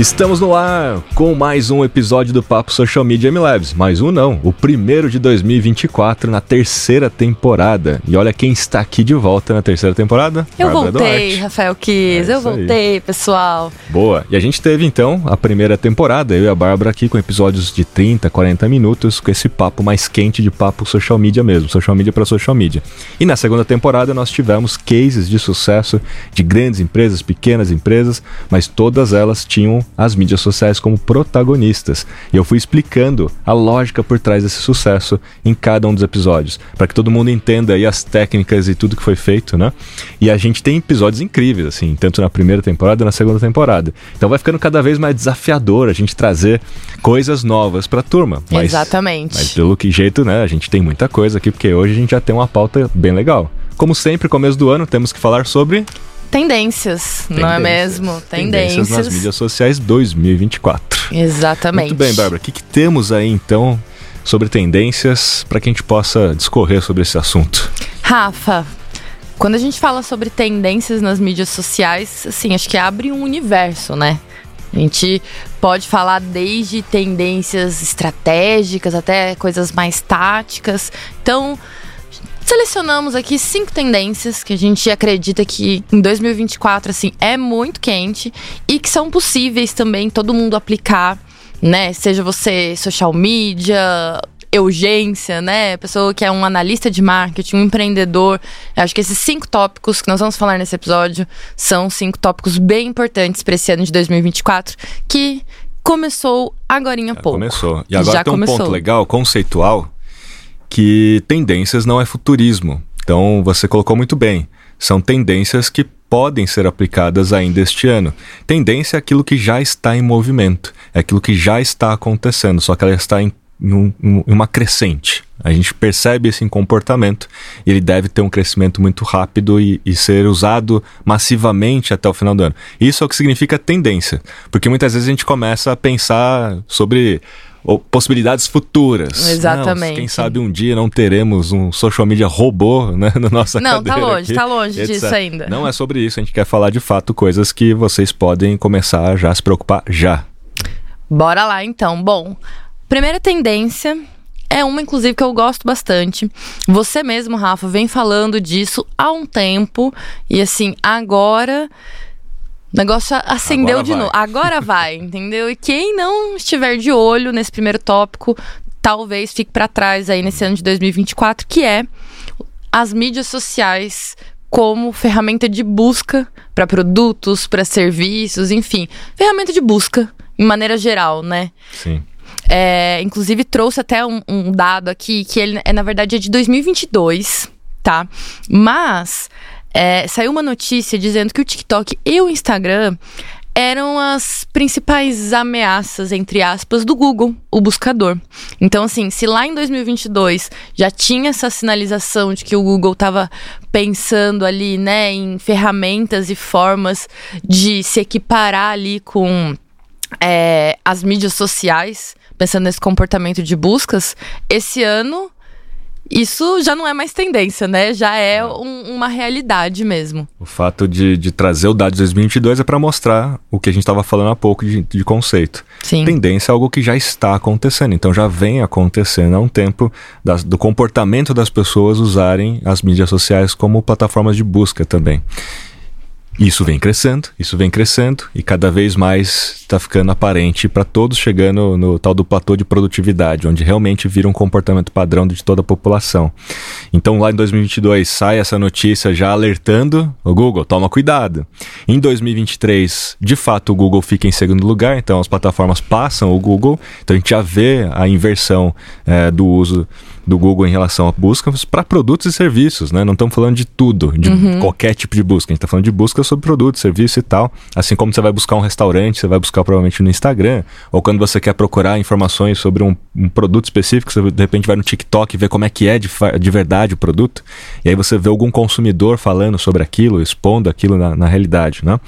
Estamos no ar com mais um episódio do Papo Social Media MLabs. Mais um não, o primeiro de 2024 na terceira temporada. E olha quem está aqui de volta na terceira temporada. Eu Bárbara voltei, Duarte. Rafael Kiss, é eu voltei, aí. pessoal. Boa. E a gente teve então a primeira temporada, eu e a Bárbara aqui com episódios de 30, 40 minutos, com esse papo mais quente de papo social media mesmo, social media para social media. E na segunda temporada nós tivemos cases de sucesso de grandes empresas, pequenas empresas, mas todas elas tinham as mídias sociais como protagonistas. E eu fui explicando a lógica por trás desse sucesso em cada um dos episódios, para que todo mundo entenda aí as técnicas e tudo que foi feito, né? E a gente tem episódios incríveis, assim, tanto na primeira temporada e na segunda temporada. Então vai ficando cada vez mais desafiador a gente trazer coisas novas para a turma. Mas, Exatamente. Mas pelo que jeito, né? A gente tem muita coisa aqui, porque hoje a gente já tem uma pauta bem legal. Como sempre, começo do ano, temos que falar sobre Tendências, Tendências, não é mesmo? Tendências. Tendências nas mídias sociais 2024. Exatamente. Muito bem, Bárbara. O que, que temos aí então sobre tendências para que a gente possa discorrer sobre esse assunto? Rafa, quando a gente fala sobre tendências nas mídias sociais, assim, acho que abre um universo, né? A gente pode falar desde tendências estratégicas até coisas mais táticas. Então, Selecionamos aqui cinco tendências que a gente acredita que em 2024 assim é muito quente e que são possíveis também todo mundo aplicar, né? Seja você social media, urgência, né? Pessoa que é um analista de marketing, um empreendedor. Eu acho que esses cinco tópicos que nós vamos falar nesse episódio são cinco tópicos bem importantes para esse ano de 2024 que começou agora há pouco. Começou. E agora Já tem um começou. ponto legal, conceitual, que tendências não é futurismo. Então você colocou muito bem. São tendências que podem ser aplicadas ainda este ano. Tendência é aquilo que já está em movimento, é aquilo que já está acontecendo, só que ela está em, em, em uma crescente. A gente percebe esse comportamento ele deve ter um crescimento muito rápido e, e, ser usado massivamente até o final do ano. Isso é o que significa tendência, porque muitas vezes a gente começa a pensar sobre possibilidades futuras. Exatamente. Não, quem sabe um dia não teremos um social media robô né, na nossa não, cadeira Não, tá longe, aqui, tá longe etc. disso ainda. Não é sobre isso, a gente quer falar de fato coisas que vocês podem começar já a se preocupar já. Bora lá então. Bom, primeira tendência é uma, inclusive, que eu gosto bastante. Você mesmo, Rafa, vem falando disso há um tempo. E assim, agora o negócio acendeu Agora de vai. novo. Agora vai, entendeu? E quem não estiver de olho nesse primeiro tópico, talvez fique para trás aí nesse ano de 2024, que é as mídias sociais como ferramenta de busca para produtos, para serviços, enfim, ferramenta de busca em maneira geral, né? Sim. É, inclusive trouxe até um, um, dado aqui que ele é na verdade é de 2022, tá? Mas é, saiu uma notícia dizendo que o TikTok e o Instagram eram as principais ameaças, entre aspas, do Google, o buscador. Então, assim, se lá em 2022 já tinha essa sinalização de que o Google estava pensando ali, né, em ferramentas e formas de se equiparar ali com é, as mídias sociais, pensando nesse comportamento de buscas, esse ano isso já não é mais tendência, né? Já é um, uma realidade mesmo. O fato de, de trazer o dado de 2022 é para mostrar o que a gente estava falando há pouco de, de conceito. Sim. Tendência é algo que já está acontecendo, então já vem acontecendo há um tempo das, do comportamento das pessoas usarem as mídias sociais como plataformas de busca também. Isso vem crescendo, isso vem crescendo e cada vez mais está ficando aparente para todos chegando no tal do platô de produtividade, onde realmente vira um comportamento padrão de toda a população. Então lá em 2022 sai essa notícia já alertando o Google, toma cuidado. Em 2023, de fato, o Google fica em segundo lugar, então as plataformas passam o Google, então a gente já vê a inversão é, do uso do Google em relação a buscas para produtos e serviços, né? Não estamos falando de tudo, de uhum. qualquer tipo de busca. A gente está falando de busca sobre produtos, serviços e tal. Assim como você vai buscar um restaurante, você vai buscar provavelmente no Instagram, ou quando você quer procurar informações sobre um, um produto específico, você de repente vai no TikTok e vê como é que é de, de verdade o produto, e aí você vê algum consumidor falando sobre aquilo, expondo aquilo na, na realidade, né?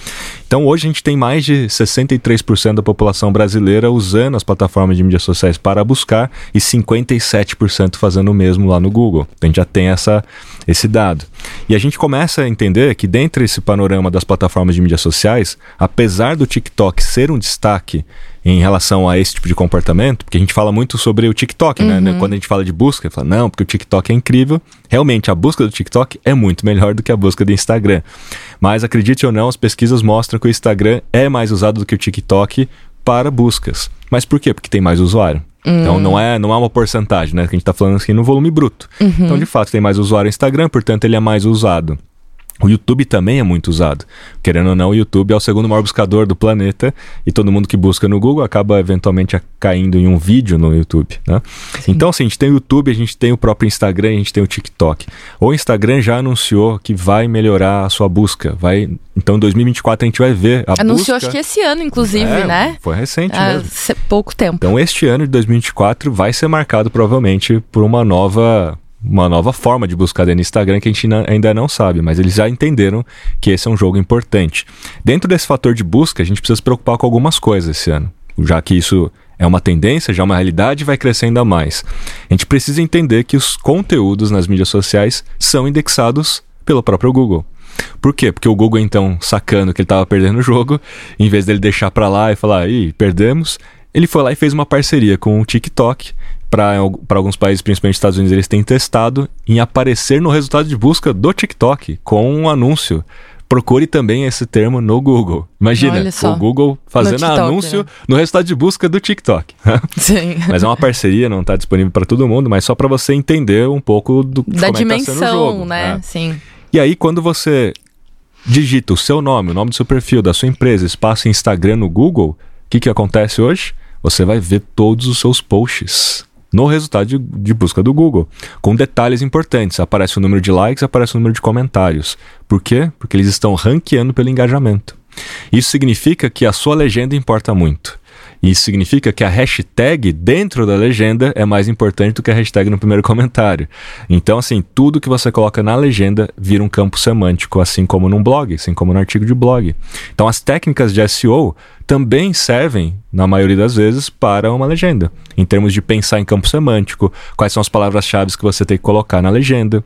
Então hoje a gente tem mais de 63% da população brasileira usando as plataformas de mídias sociais para buscar e 57% fazendo o mesmo lá no Google. Então a gente já tem essa, esse dado. E a gente começa a entender que dentro desse panorama das plataformas de mídias sociais, apesar do TikTok ser um destaque em relação a esse tipo de comportamento, porque a gente fala muito sobre o TikTok, né? Uhum. Quando a gente fala de busca, fala, não, porque o TikTok é incrível. Realmente, a busca do TikTok é muito melhor do que a busca do Instagram. Mas acredite ou não, as pesquisas mostram que o Instagram é mais usado do que o TikTok para buscas. Mas por quê? Porque tem mais usuário. Então não é, não é uma porcentagem, né? Que a gente está falando aqui no volume bruto. Então, de fato, tem mais usuário no Instagram, portanto, ele é mais usado. O YouTube também é muito usado. Querendo ou não, o YouTube é o segundo maior buscador do planeta e todo mundo que busca no Google acaba eventualmente caindo em um vídeo no YouTube. Né? Então, assim, a gente tem o YouTube, a gente tem o próprio Instagram, a gente tem o TikTok. O Instagram já anunciou que vai melhorar a sua busca. Vai, então, em 2024 a gente vai ver a Anunciou, busca. acho que esse ano, inclusive, É, né? Foi recente Há mesmo. pouco tempo. Então, este ano de 2024 vai ser marcado provavelmente por uma nova uma nova forma de buscar dentro do Instagram que a gente ainda não sabe, mas eles já entenderam que esse é um jogo importante. Dentro desse fator de busca, a gente precisa se preocupar com algumas coisas esse ano, já que isso é uma tendência, já é uma realidade vai crescer ainda mais. A gente precisa entender que os conteúdos nas mídias sociais são indexados pelo próprio Google. Por quê? Porque o Google, então, sacando que ele estava perdendo o jogo, em vez dele deixar para lá e falar, ih, perdemos, ele foi lá e fez uma parceria com o TikTok. Para alguns países, principalmente Estados Unidos, eles têm testado em aparecer no resultado de busca do TikTok com um anúncio. Procure também esse termo no Google. Imagina, o Google fazendo TikTok, anúncio né? no resultado de busca do TikTok. Sim. mas é uma parceria, não está disponível para todo mundo, mas só para você entender um pouco do Da como é tá sendo o dimensão, jogo, né? né? Sim. E aí, quando você digita o seu nome, o nome do seu perfil, da sua empresa, espaço Instagram no Google, o que, que acontece hoje? Você vai ver todos os seus posts no resultado de, de busca do Google, com detalhes importantes. Aparece o número de likes, aparece o número de comentários. Por quê? Porque eles estão ranqueando pelo engajamento. Isso significa que a sua legenda importa muito. Isso significa que a hashtag dentro da legenda é mais importante do que a hashtag no primeiro comentário. Então, assim, tudo que você coloca na legenda vira um campo semântico, assim como num blog, assim como no artigo de blog. Então, as técnicas de SEO também servem, na maioria das vezes, para uma legenda. Em termos de pensar em campo semântico, quais são as palavras-chave que você tem que colocar na legenda.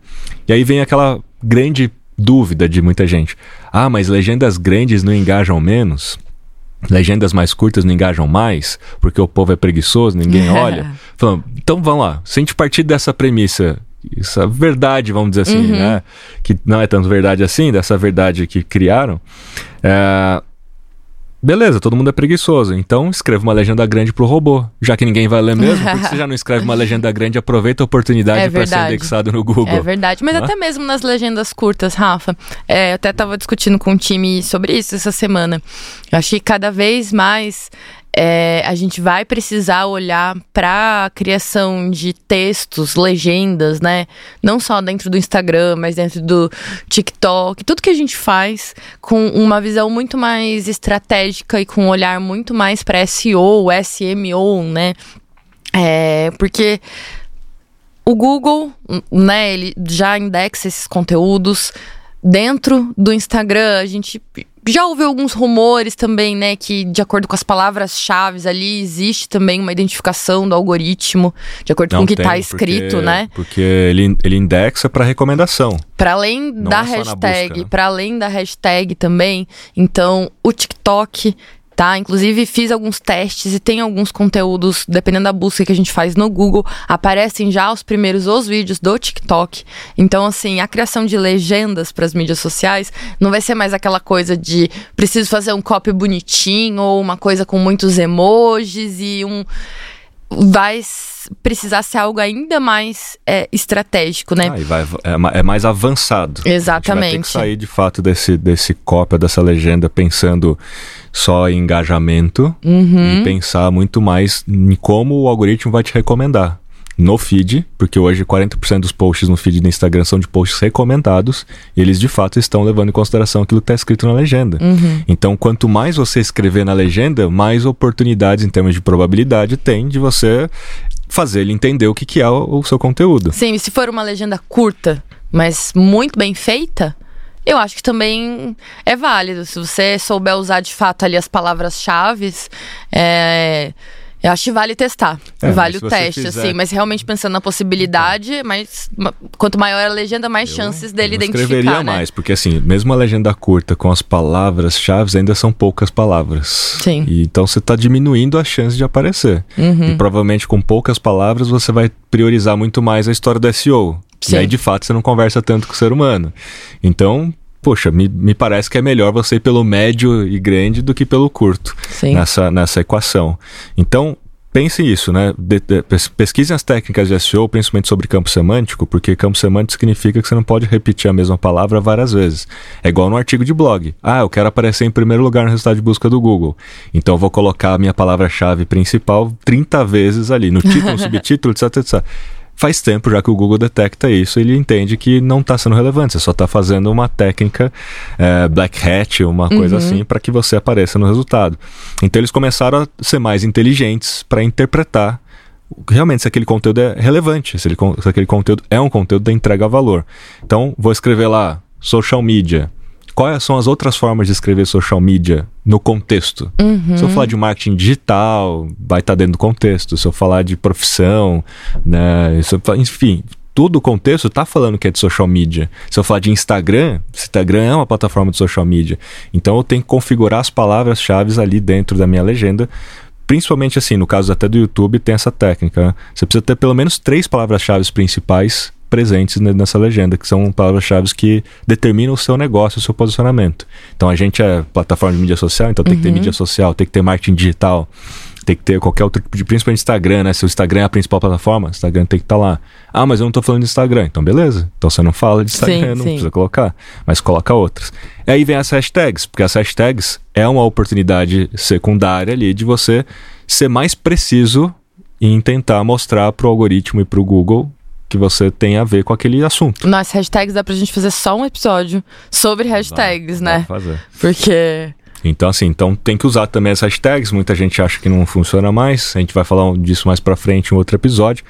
E aí vem aquela grande dúvida de muita gente. Ah, mas legendas grandes não engajam menos? Legendas mais curtas não engajam mais, porque o povo é preguiçoso, ninguém olha. Falando, então vamos lá, se a gente partir dessa premissa, essa verdade, vamos dizer assim, Uhum. né? Que não é tanto verdade assim, dessa verdade que criaram. é, Beleza, todo mundo é preguiçoso, então escreva uma legenda grande pro robô. Já que ninguém vai ler mesmo, por que você já não escreve uma legenda grande aproveita a oportunidade É para ser indexado no Google? É verdade, mas é? até mesmo nas legendas curtas, Rafa, é, eu até estava discutindo com o time sobre isso essa semana. Eu acho que cada vez mais é, a gente vai precisar olhar para a criação de textos, legendas, né? Não só dentro do Instagram, mas dentro do TikTok, tudo que a gente faz com uma visão muito mais estratégica e com um olhar muito mais para SEO, SMO, né? É, porque o Google, né, ele já indexa esses conteúdos. Dentro do Instagram, a gente já ouviu alguns rumores também, né, que de acordo com as palavras-chave ali, existe também uma identificação do algoritmo, de acordo com o que está escrito, porque- né? Porque ele, ele indexa para recomendação. Para além Não da é hashtag, né? para além da hashtag também, então o TikTok, tá? Inclusive fiz alguns testes e tem alguns conteúdos, dependendo da busca que a gente faz no Google, aparecem já os primeiros os vídeos do TikTok. Então assim, a criação de legendas para as mídias sociais não vai ser mais aquela coisa de preciso fazer um copy bonitinho ou uma coisa com muitos emojis e um vai precisar ser algo ainda mais é, estratégico, né? Ah, vai, é, é mais avançado. A gente vai ter Exatamente. que sair de fato desse, desse cópia, dessa legenda, pensando só em engajamento Uhum. e pensar muito mais em como o algoritmo vai te recomendar. No feed, porque hoje 40% dos posts no feed do Instagram são de posts recomendados, e eles de fato estão levando em consideração aquilo que está escrito na legenda. Uhum. Então, quanto mais você escrever na legenda, mais oportunidades em termos de probabilidade tem de você fazer ele entender o que, que é o, o seu conteúdo. Sim, e se for uma legenda curta, mas muito bem feita, eu acho que também é válido. Se você souber usar de fato ali as palavras-chave, é, Eu acho que vale testar. É, vale mas o teste, fizer- assim. Mas realmente pensando na possibilidade, mas ma- quanto maior a legenda, mais chances dele eu identificar, escreveria né? mais, porque assim, mesmo a legenda curta com as palavras-chave ainda são poucas palavras. Sim. E, então você está diminuindo a chance de aparecer. Uhum. E provavelmente com poucas palavras você vai priorizar muito mais a história do SEO. Sim. E aí de fato você não conversa tanto com o ser humano. Então, poxa, me, me parece que é melhor você ir pelo médio e grande do que pelo curto Sim. nessa, nessa equação. Então, pense isso, né? De- de- pes- pesquisem as técnicas de SEO, principalmente sobre campo semântico, porque campo semântico significa que você não pode repetir a mesma palavra várias vezes. É igual no artigo de blog. Ah, eu quero aparecer em primeiro lugar no resultado de busca do Google. Então eu vou colocar a minha palavra-chave principal 30 vezes ali, no título, no subtítulo, etc, etc. Faz tempo já que o Google detecta isso, ele entende que não está sendo relevante, você só está fazendo uma técnica eh, black hat, uma coisa assim, para que você apareça no resultado. Então eles começaram a ser mais inteligentes para interpretar realmente se aquele conteúdo é relevante, se, ele se aquele conteúdo é um conteúdo da entrega a valor. Então vou escrever lá social media. Quais são as outras formas de escrever social media no contexto? Se eu falar de marketing digital, vai estar dentro do contexto. Se eu falar de profissão, né? Se eu fa- enfim, todo o contexto está falando que é de social media. Se eu falar de Instagram, Instagram é uma plataforma de social media. Então eu tenho que configurar as palavras-chave ali dentro da minha legenda. Principalmente assim, no caso até do YouTube, tem essa técnica. né? Você precisa ter pelo menos três palavras-chave principais presentes ne- nessa legenda, que são palavras-chave que determinam o seu negócio, o seu posicionamento. Então a gente é plataforma de mídia social, então tem que ter mídia social, tem que ter marketing digital, tem que ter qualquer outro tipo de, principalmente Instagram, né? Se o Instagram é a principal plataforma, o Instagram tem que estar lá. Ah, mas eu não tô falando de Instagram. Então beleza. Então você não fala de Instagram, Sim, não sim. precisa colocar, mas coloca outras. E aí vem as hashtags, porque as hashtags é uma oportunidade secundária ali de você ser mais preciso em tentar mostrar pro algoritmo e pro Google que você tem a ver com aquele assunto. Nas hashtags dá pra gente fazer só um episódio sobre hashtags, Dá né? pra fazer. Porque. Então, assim, então tem que usar também as hashtags. Muita gente acha que não funciona mais. A gente vai falar disso mais pra frente em outro episódio.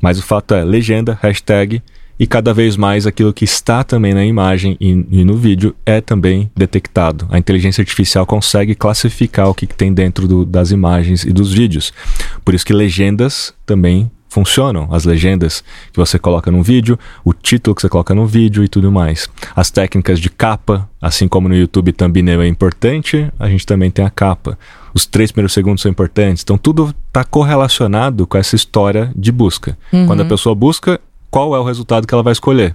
Mas o fato é legenda, hashtag e cada vez mais aquilo que está também na imagem e, e no vídeo é também detectado. A inteligência artificial consegue classificar o que, que tem dentro do- das imagens e dos vídeos. Por isso que legendas também funcionam. As legendas que você coloca no vídeo, o título que você coloca no vídeo e tudo mais. As técnicas de capa, assim como no YouTube thumbnail é importante, a gente também tem a capa. Os três primeiros segundos são importantes. Então tudo está correlacionado com essa história de busca. Quando a pessoa busca, qual é o resultado que ela vai escolher?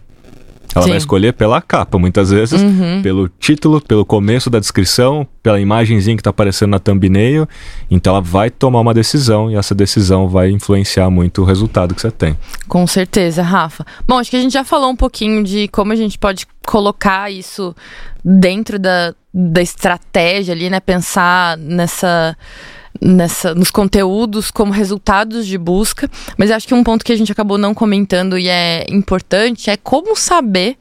Ela Sim. vai escolher pela capa, muitas vezes, pelo título, pelo começo da descrição, pela imagenzinha que está aparecendo na thumbnail. Então ela vai tomar uma decisão e essa decisão vai influenciar muito o resultado que você tem. Com certeza, Rafa. Bom, acho que a gente já falou um pouquinho de como a gente pode colocar isso dentro da, da estratégia ali, né? Pensar nessa, nessa, nos conteúdos como resultados de busca. Mas acho que um ponto que a gente acabou não comentando e é importante é como saber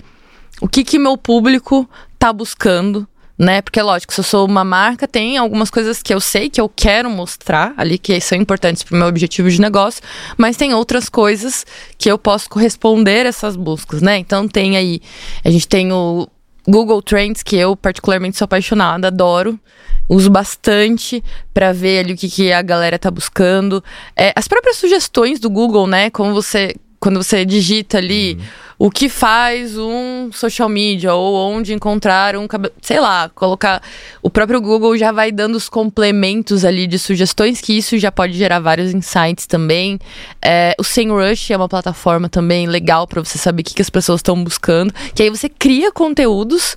o que que meu público tá buscando, né? Porque lógico, se eu sou uma marca, tem algumas coisas que eu sei que eu quero mostrar ali que são importantes para o meu objetivo de negócio, mas tem outras coisas que eu posso corresponder a essas buscas, né? Então tem aí, a gente tem o Google Trends que eu particularmente sou apaixonada, adoro. Uso bastante para ver ali o que, que a galera tá buscando. É, as próprias sugestões do Google, né? Como você quando você digita ali o que faz um social media ou onde encontrar um cabelo, sei lá, colocar o próprio Google já vai dando os complementos ali de sugestões que isso já pode gerar vários insights também. É, o SEMrush é uma plataforma também legal para você saber o que, que as pessoas estão buscando, que aí você cria conteúdos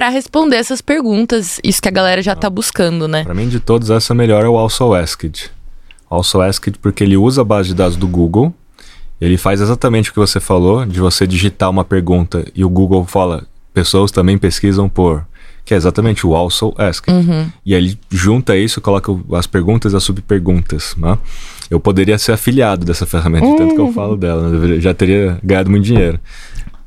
para responder essas perguntas, isso que a galera já tá buscando, né? Para mim, de todos, essa melhor é o Also Asked. Also Asked porque ele usa a base de dados do Google, ele faz exatamente o que você falou, de você digitar uma pergunta e o Google fala, pessoas também pesquisam por, que é exatamente o Also Asked. E aí ele junta isso, coloca as perguntas e as subperguntas, né? Eu poderia ser afiliado dessa ferramenta, de tanto que eu falo dela, né? Eu já teria ganhado muito dinheiro.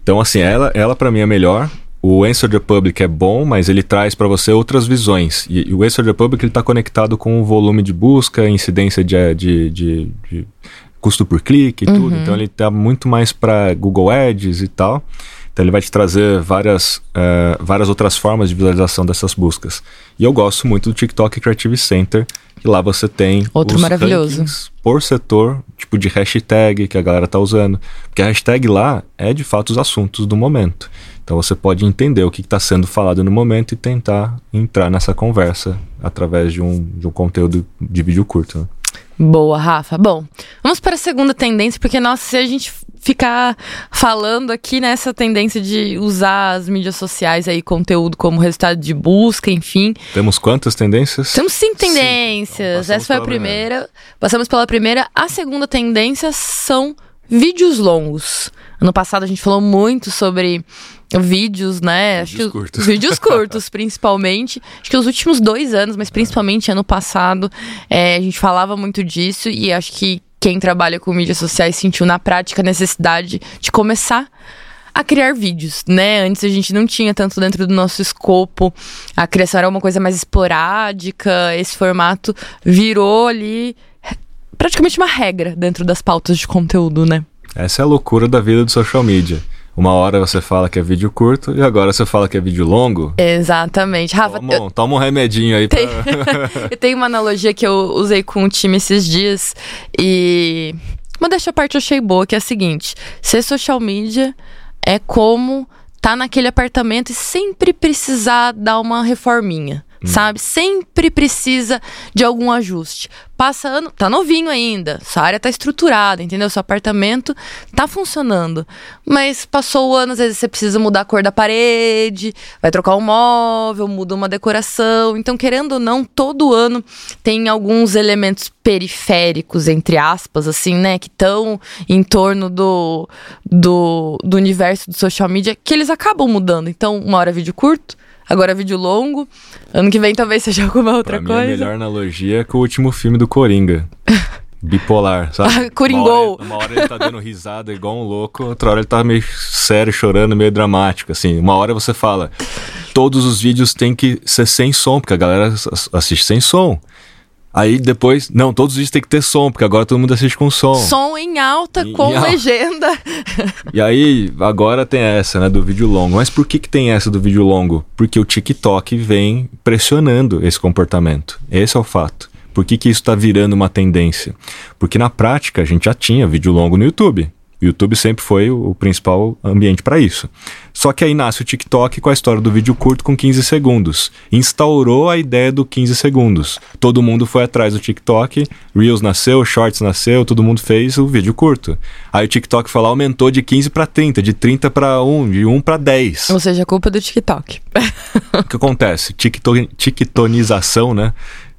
Então, assim, ela, ela para mim é melhor. O Answer the Public é bom, mas ele traz para você outras visões. E, e o Answer the Public está conectado com o volume de busca, incidência de, de, de, de custo por clique e tudo. Então ele tá muito mais para Google Ads e tal. Então ele vai te trazer várias, uh, várias outras formas de visualização dessas buscas. E eu gosto muito do TikTok Creative Center, que lá você tem Outro os maravilhoso. por setor, tipo de hashtag que a galera tá usando. Porque a hashtag lá é de fato os assuntos do momento. Então você pode entender o que está sendo falado no momento e tentar entrar nessa conversa através de um, de um conteúdo de vídeo curto. Né? Boa, Rafa. Bom, vamos para a segunda tendência, porque, nossa, se a gente ficar falando aqui nessa tendência de usar as mídias sociais aí, conteúdo como resultado de busca, enfim. Temos quantas tendências? Temos cinco tendências. Cinco. Essa foi a primeira. primeira. Passamos pela primeira. A segunda tendência são vídeos longos. Ano passado a gente falou muito sobre vídeos, né? Vídeos curtos. Vídeos curtos, principalmente. Acho que os últimos dois anos, mas principalmente ano passado, é, a gente falava muito disso e acho que quem trabalha com mídias sociais sentiu na prática a necessidade de começar a criar vídeos, né? Antes a gente não tinha tanto dentro do nosso escopo. A criação era uma coisa mais esporádica. Esse formato virou ali praticamente uma regra dentro das pautas de conteúdo, né? Essa é a loucura da vida do social media. Uma hora você fala que é vídeo curto e agora você fala que é vídeo longo. Exatamente. Rafa, toma, eu... toma um remedinho aí. Tem... Pra... eu tenho uma analogia que eu usei com o time esses dias e. Uma dessa parte eu achei boa, que é a seguinte: ser social media é como tá naquele apartamento e sempre precisar dar uma reforminha. Hum. sabe? Sempre precisa de algum ajuste. Passa ano, tá novinho ainda, sua área tá estruturada, entendeu? Seu apartamento tá funcionando. Mas passou o ano, às vezes você precisa mudar a cor da parede, vai trocar um móvel, muda uma decoração. Então, querendo ou não, todo ano tem alguns elementos periféricos, entre aspas, assim, né? Que estão em torno do, do, do universo do social media, que eles acabam mudando. Então, uma hora vídeo curto, Agora vídeo longo. Ano que vem talvez seja alguma outra pra coisa. Mim, a melhor analogia é com o último filme do Coringa. Bipolar, sabe? Coringou. Uma, uma hora, ele tá dando risada igual um louco, outra hora ele tá meio sério, chorando, meio dramático, assim. Uma hora você fala, todos os vídeos têm que ser sem som, porque a galera assiste sem som. Aí depois, não, todos os vídeos tem que ter som, porque agora todo mundo assiste com som. Som em alta, em, com em legenda. E aí, agora tem essa, né, do vídeo longo. Mas por que, que tem essa do vídeo longo? Porque o TikTok vem pressionando esse comportamento. Esse é o fato. Por que, que isso está virando uma tendência? Porque na prática a gente já tinha vídeo longo no YouTube. O YouTube sempre foi o principal ambiente para isso. Só que aí nasce o TikTok com a história do vídeo curto com 15 segundos. Instaurou a ideia do 15 segundos. Todo mundo foi atrás do TikTok, Reels nasceu, Shorts nasceu, todo mundo fez o vídeo curto. Aí o TikTok falou, aumentou de 15 para 30, de 30 para 1, de 1 para 10. Ou seja, a culpa é do TikTok. o que acontece? TikTonização, né?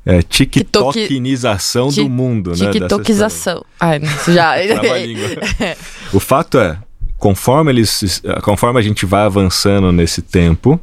É, tiktokinização do mundo, né? TikTokização. Ai, isso já. o fato é, conforme eles, conforme a gente vai avançando nesse tempo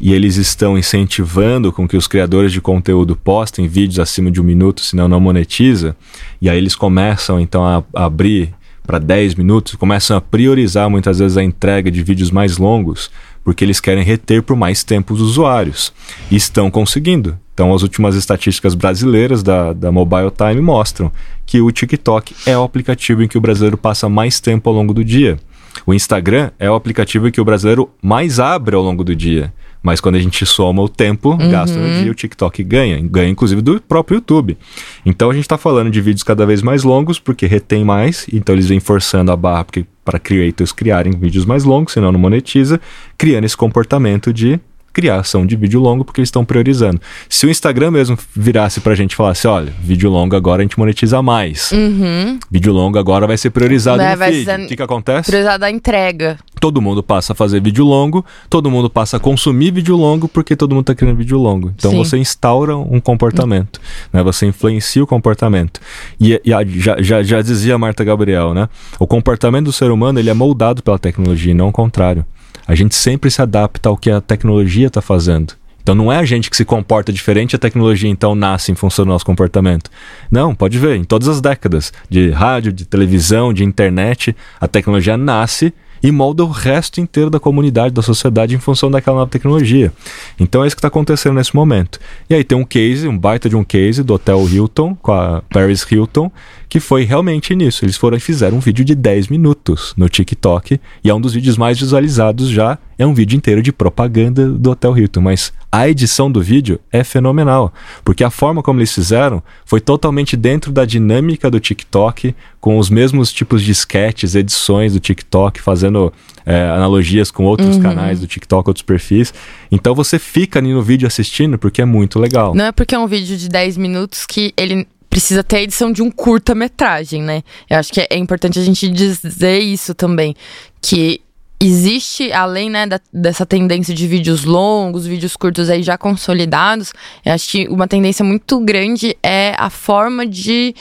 e eles estão incentivando com que os criadores de conteúdo postem vídeos acima de um minuto, senão não monetiza, e aí eles começam então a, a abrir para 10 minutos, começam a priorizar muitas vezes a entrega de vídeos mais longos, porque eles querem reter por mais tempo os usuários. E estão conseguindo. Então, as últimas estatísticas brasileiras da, da Mobile Time mostram que o TikTok é o aplicativo em que o brasileiro passa mais tempo ao longo do dia. O Instagram é o aplicativo em que o brasileiro mais abre ao longo do dia. Mas quando a gente soma o tempo uhum. gasto no dia, o TikTok ganha. Ganha, inclusive, do próprio YouTube. Então a gente está falando de vídeos cada vez mais longos, porque retém mais. Então eles vêm forçando a barra para creators criarem vídeos mais longos, senão não monetiza, criando esse comportamento de criação de vídeo longo porque eles estão priorizando. Se o Instagram mesmo virasse pra gente e falasse, olha, vídeo longo agora a gente monetiza mais. Uhum. Vídeo longo agora vai ser priorizado vai, no vai feed. O que, que acontece? Priorizado a entrega. Todo mundo passa a fazer vídeo longo, todo mundo passa a consumir vídeo longo porque todo mundo está criando vídeo longo. Então Sim. você instaura um comportamento, né? Você influencia o comportamento. E, e a, já, já, já dizia a Marta Gabriel, né? O comportamento do ser humano ele é moldado pela tecnologia e não o contrário. A gente sempre se adapta ao que a tecnologia está fazendo. Então não é a gente que se comporta diferente, a tecnologia então nasce em função do nosso comportamento. Não, pode ver, em todas as décadas de rádio, de televisão, de internet, a tecnologia nasce e molda o resto inteiro da comunidade, da sociedade em função daquela nova tecnologia. Então é isso que está acontecendo nesse momento. E aí tem um case, um baita de um case do Hotel Hilton, com a Paris Hilton, que foi realmente nisso. Eles foram e fizeram um vídeo de 10 minutos no TikTok e é um dos vídeos mais visualizados já. É um vídeo inteiro de propaganda do Hotel Hilton, mas a edição do vídeo é fenomenal, porque a forma como eles fizeram foi totalmente dentro da dinâmica do TikTok, com os mesmos tipos de sketches, edições do TikTok, fazendo é, analogias com outros uhum. canais do TikTok, outros perfis. Então você fica ali no vídeo assistindo porque é muito legal. Não é porque é um vídeo de 10 minutos que ele precisa ter a edição de um curta-metragem, né? Eu acho que é importante a gente dizer isso também. Que existe, além né, da, dessa tendência de vídeos longos, vídeos curtos aí já consolidados, eu acho que uma tendência muito grande é a forma de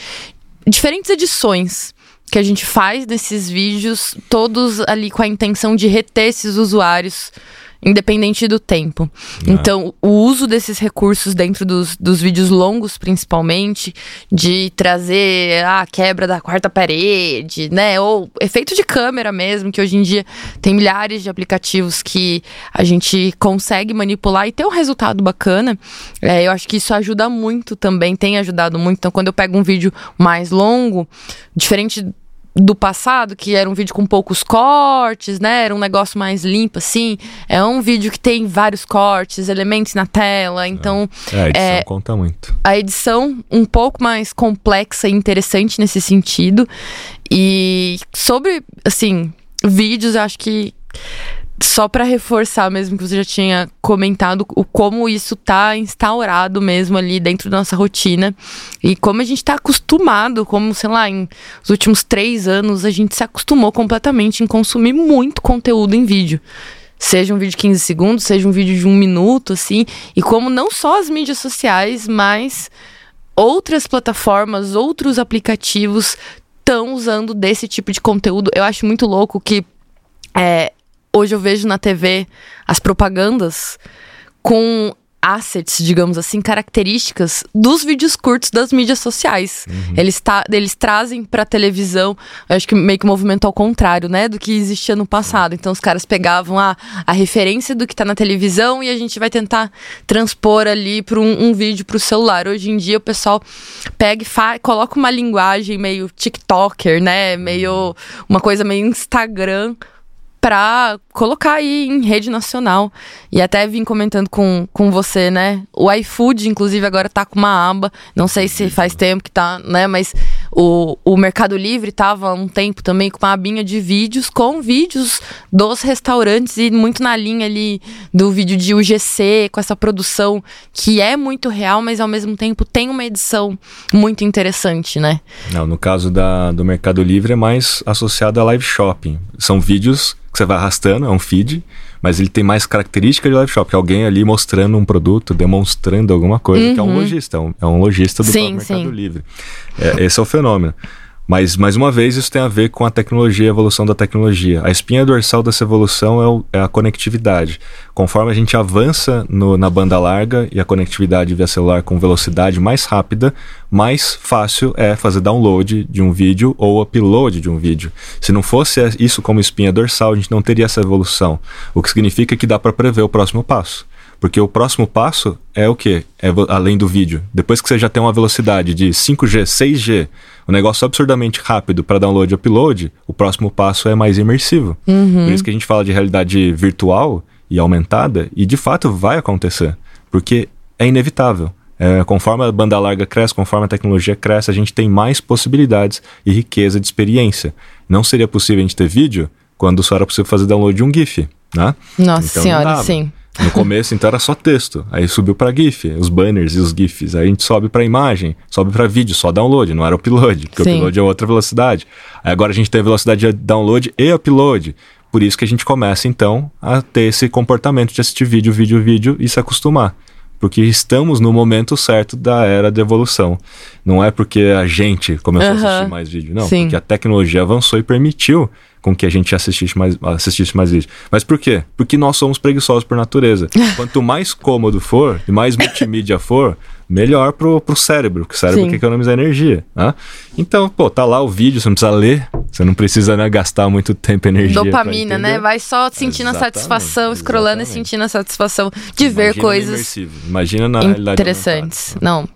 diferentes edições que a gente faz desses vídeos, todos ali com a intenção de reter esses usuários independente do tempo. Ah. Então, o uso desses recursos dentro dos, dos vídeos longos, principalmente, de trazer a quebra da quarta parede, né? Ou efeito de câmera mesmo, que hoje em dia tem milhares de aplicativos que a gente consegue manipular e ter um resultado bacana. É, eu acho que isso ajuda muito também, tem ajudado muito. Então, quando eu pego um vídeo mais longo, diferente do passado, que era um vídeo com poucos cortes, né? Era um negócio mais limpo, assim. É um vídeo que tem vários cortes, elementos na tela, então... É, a edição é, conta muito. A edição um pouco mais complexa e interessante nesse sentido. E sobre, assim, vídeos, eu acho que só para reforçar mesmo que você já tinha comentado o como isso tá instaurado mesmo ali dentro da nossa rotina e como a gente está acostumado, como sei lá, em os últimos três anos a gente se acostumou completamente em consumir muito conteúdo em vídeo. Seja um vídeo de 15 segundos, seja um vídeo de um minuto, assim, e como não só as mídias sociais, mas outras plataformas, outros aplicativos estão usando desse tipo de conteúdo. Eu acho muito louco que é, hoje eu vejo na TV as propagandas com assets, digamos assim, características dos vídeos curtos das mídias sociais. Uhum. Eles, tá, eles trazem pra televisão, eu acho que meio que um movimento ao contrário, né, do que existia no passado. Então os caras pegavam a, a referência do que tá na televisão e a gente vai tentar transpor ali para um, um vídeo pro celular. Hoje em dia o pessoal pega e coloca uma linguagem meio TikToker, né, meio uhum. uma coisa meio Instagram para colocar aí em rede nacional. E até vim comentando com, com você, né? O iFood, inclusive, agora tá com uma aba. Não sei se faz tempo que tá, né? Mas o, o Mercado Livre tava um tempo também com uma abinha de vídeos, com vídeos dos restaurantes e muito na linha ali do vídeo de UGC, com essa produção que é muito real, mas ao mesmo tempo tem uma edição muito interessante, né? Não, no caso da, do Mercado Livre é mais associado a live shopping. São vídeos que você vai arrastando, é um feed, mas ele tem mais característica de live shop, que é alguém ali mostrando um produto, demonstrando alguma coisa, uhum. que é um uhum. lojista, é um, é um lojista do sim, Mercado sim. Livre. É, esse é o fenômeno. Mas, mais uma vez, isso tem a ver com a tecnologia, a evolução da tecnologia. A espinha dorsal dessa evolução é, o, é a conectividade. Conforme a gente avança no, na banda larga e a conectividade via celular com velocidade mais rápida, mais fácil é fazer download de um vídeo ou upload de um vídeo. Se não fosse isso como espinha dorsal, a gente não teria essa evolução. O que significa que dá para prever o próximo passo. Porque o próximo passo é o quê? É além do vídeo. Depois que você já tem uma velocidade de 5G, 6G, um negócio absurdamente rápido para download e upload, o próximo passo é mais imersivo. Uhum. Por isso que a gente fala de realidade virtual e aumentada, e de fato vai acontecer. Porque é inevitável. É, conforme a banda larga cresce, conforme a tecnologia cresce, a gente tem mais possibilidades e riqueza de experiência. Não seria possível a gente ter vídeo quando só era possível fazer download de um GIF, né? Nossa então, senhora, sim. No começo, então, era só texto. Aí subiu para GIF, os banners e os GIFs. Aí a gente sobe para imagem, sobe para vídeo, só download, não era upload, porque Sim. upload é outra velocidade. Aí agora a gente tem a velocidade de download e upload. Por isso que a gente começa, então, a ter esse comportamento de assistir vídeo, vídeo, vídeo e se acostumar. Porque estamos no momento certo da era de evolução. Não é porque a gente começou a assistir mais vídeo, não. Sim. Porque a tecnologia avançou e permitiu com que a gente assistisse mais, assistisse mais vídeos. Mas por quê? Porque nós somos preguiçosos por natureza. Quanto mais cômodo for e mais multimídia for, melhor pro, pro cérebro, que o cérebro Sim. quer economizar energia. Né? Então, pô, tá lá o vídeo, você não precisa ler, você não precisa né, gastar muito tempo e energia. Dopamina, né? Vai só sentindo exatamente, a satisfação, scrollando e sentindo a satisfação de Imagina ver coisas. Imagina na realidade. Interessantes. Não,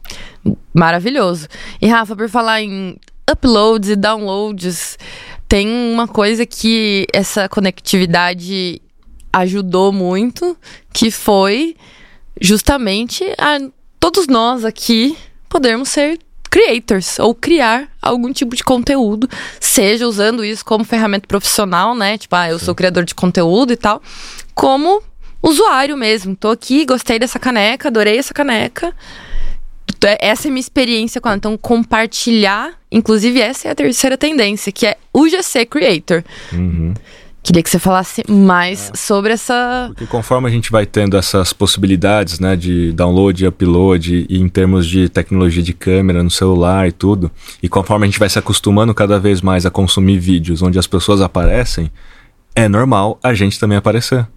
maravilhoso. E Rafa, por falar em uploads e downloads, tem uma coisa que essa conectividade ajudou muito, que foi justamente a todos nós aqui podermos ser creators ou criar algum tipo de conteúdo, seja usando isso como ferramenta profissional, né? Tipo, ah, eu sou criador de conteúdo e tal, como usuário mesmo. Tô aqui, gostei dessa caneca, adorei essa caneca. É, essa é a minha experiência com ela. Então, compartilhar, inclusive, essa é a terceira tendência, que é o GC Creator. Uhum. Queria que você falasse mais é. sobre essa. Porque conforme a gente vai tendo essas possibilidades, né, de download e upload, e em termos de tecnologia de câmera no celular e tudo, e conforme a gente vai se acostumando cada vez mais a consumir vídeos onde as pessoas aparecem, é normal a gente também aparecer.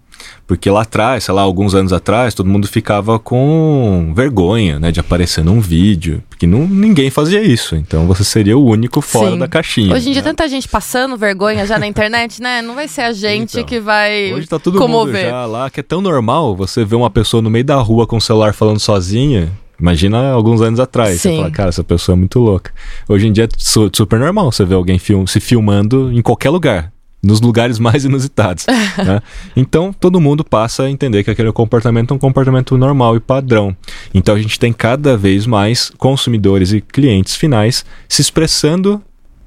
Porque lá atrás, sei lá, alguns anos atrás, todo mundo ficava com vergonha, né, de aparecer num vídeo, porque não, ninguém fazia isso. Então você seria o único fora Sim. da caixinha. Hoje em dia né? tanta gente passando vergonha já na internet, né? Não vai ser a gente então, que vai Hoje tá todo comover. mundo já lá, que é tão normal você ver uma pessoa no meio da rua com o celular falando sozinha, Imagina alguns anos atrás. Sim. Você fala, cara, essa pessoa é muito louca. Hoje em dia é super normal você ver alguém film se filmando em qualquer lugar nos lugares mais inusitados. né? Então, todo mundo passa a entender que aquele comportamento é um comportamento normal e padrão. Então, a gente tem cada vez mais consumidores e clientes finais se expressando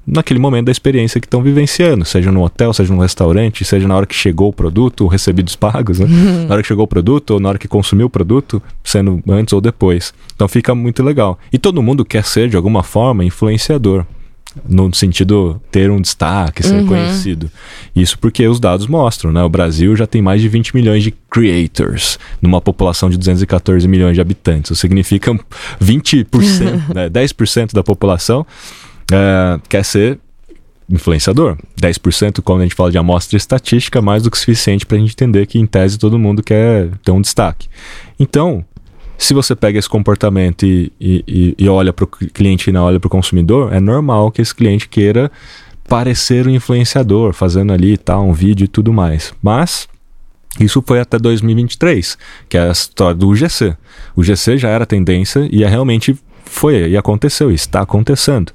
naquele momento da experiência que estão vivenciando, seja no hotel, seja no restaurante, seja na hora que chegou o produto, ou recebidos pagos, né? na hora que chegou o produto ou na hora que consumiu o produto, sendo antes ou depois. Então fica muito legal. E todo mundo quer ser, de alguma forma, influenciador no sentido ter um destaque, ser uhum. conhecido. Isso porque os dados mostram, né? O Brasil já tem mais de 20 milhões de creators numa população de 214 milhões de habitantes. Isso significa 20%, né? 10% da população é, quer ser influenciador. 10% quando a gente fala de amostra estatística, mais do que suficiente para a gente entender que em tese todo mundo quer ter um destaque. Então, se você pega esse comportamento e, e, e olha para o cliente e não olha para o consumidor, é normal que esse cliente queira parecer um influenciador, fazendo ali tá, um vídeo e tudo mais. Mas isso foi até 2023, que é a história do UGC. O UGC já era tendência e é realmente foi e aconteceu, está acontecendo.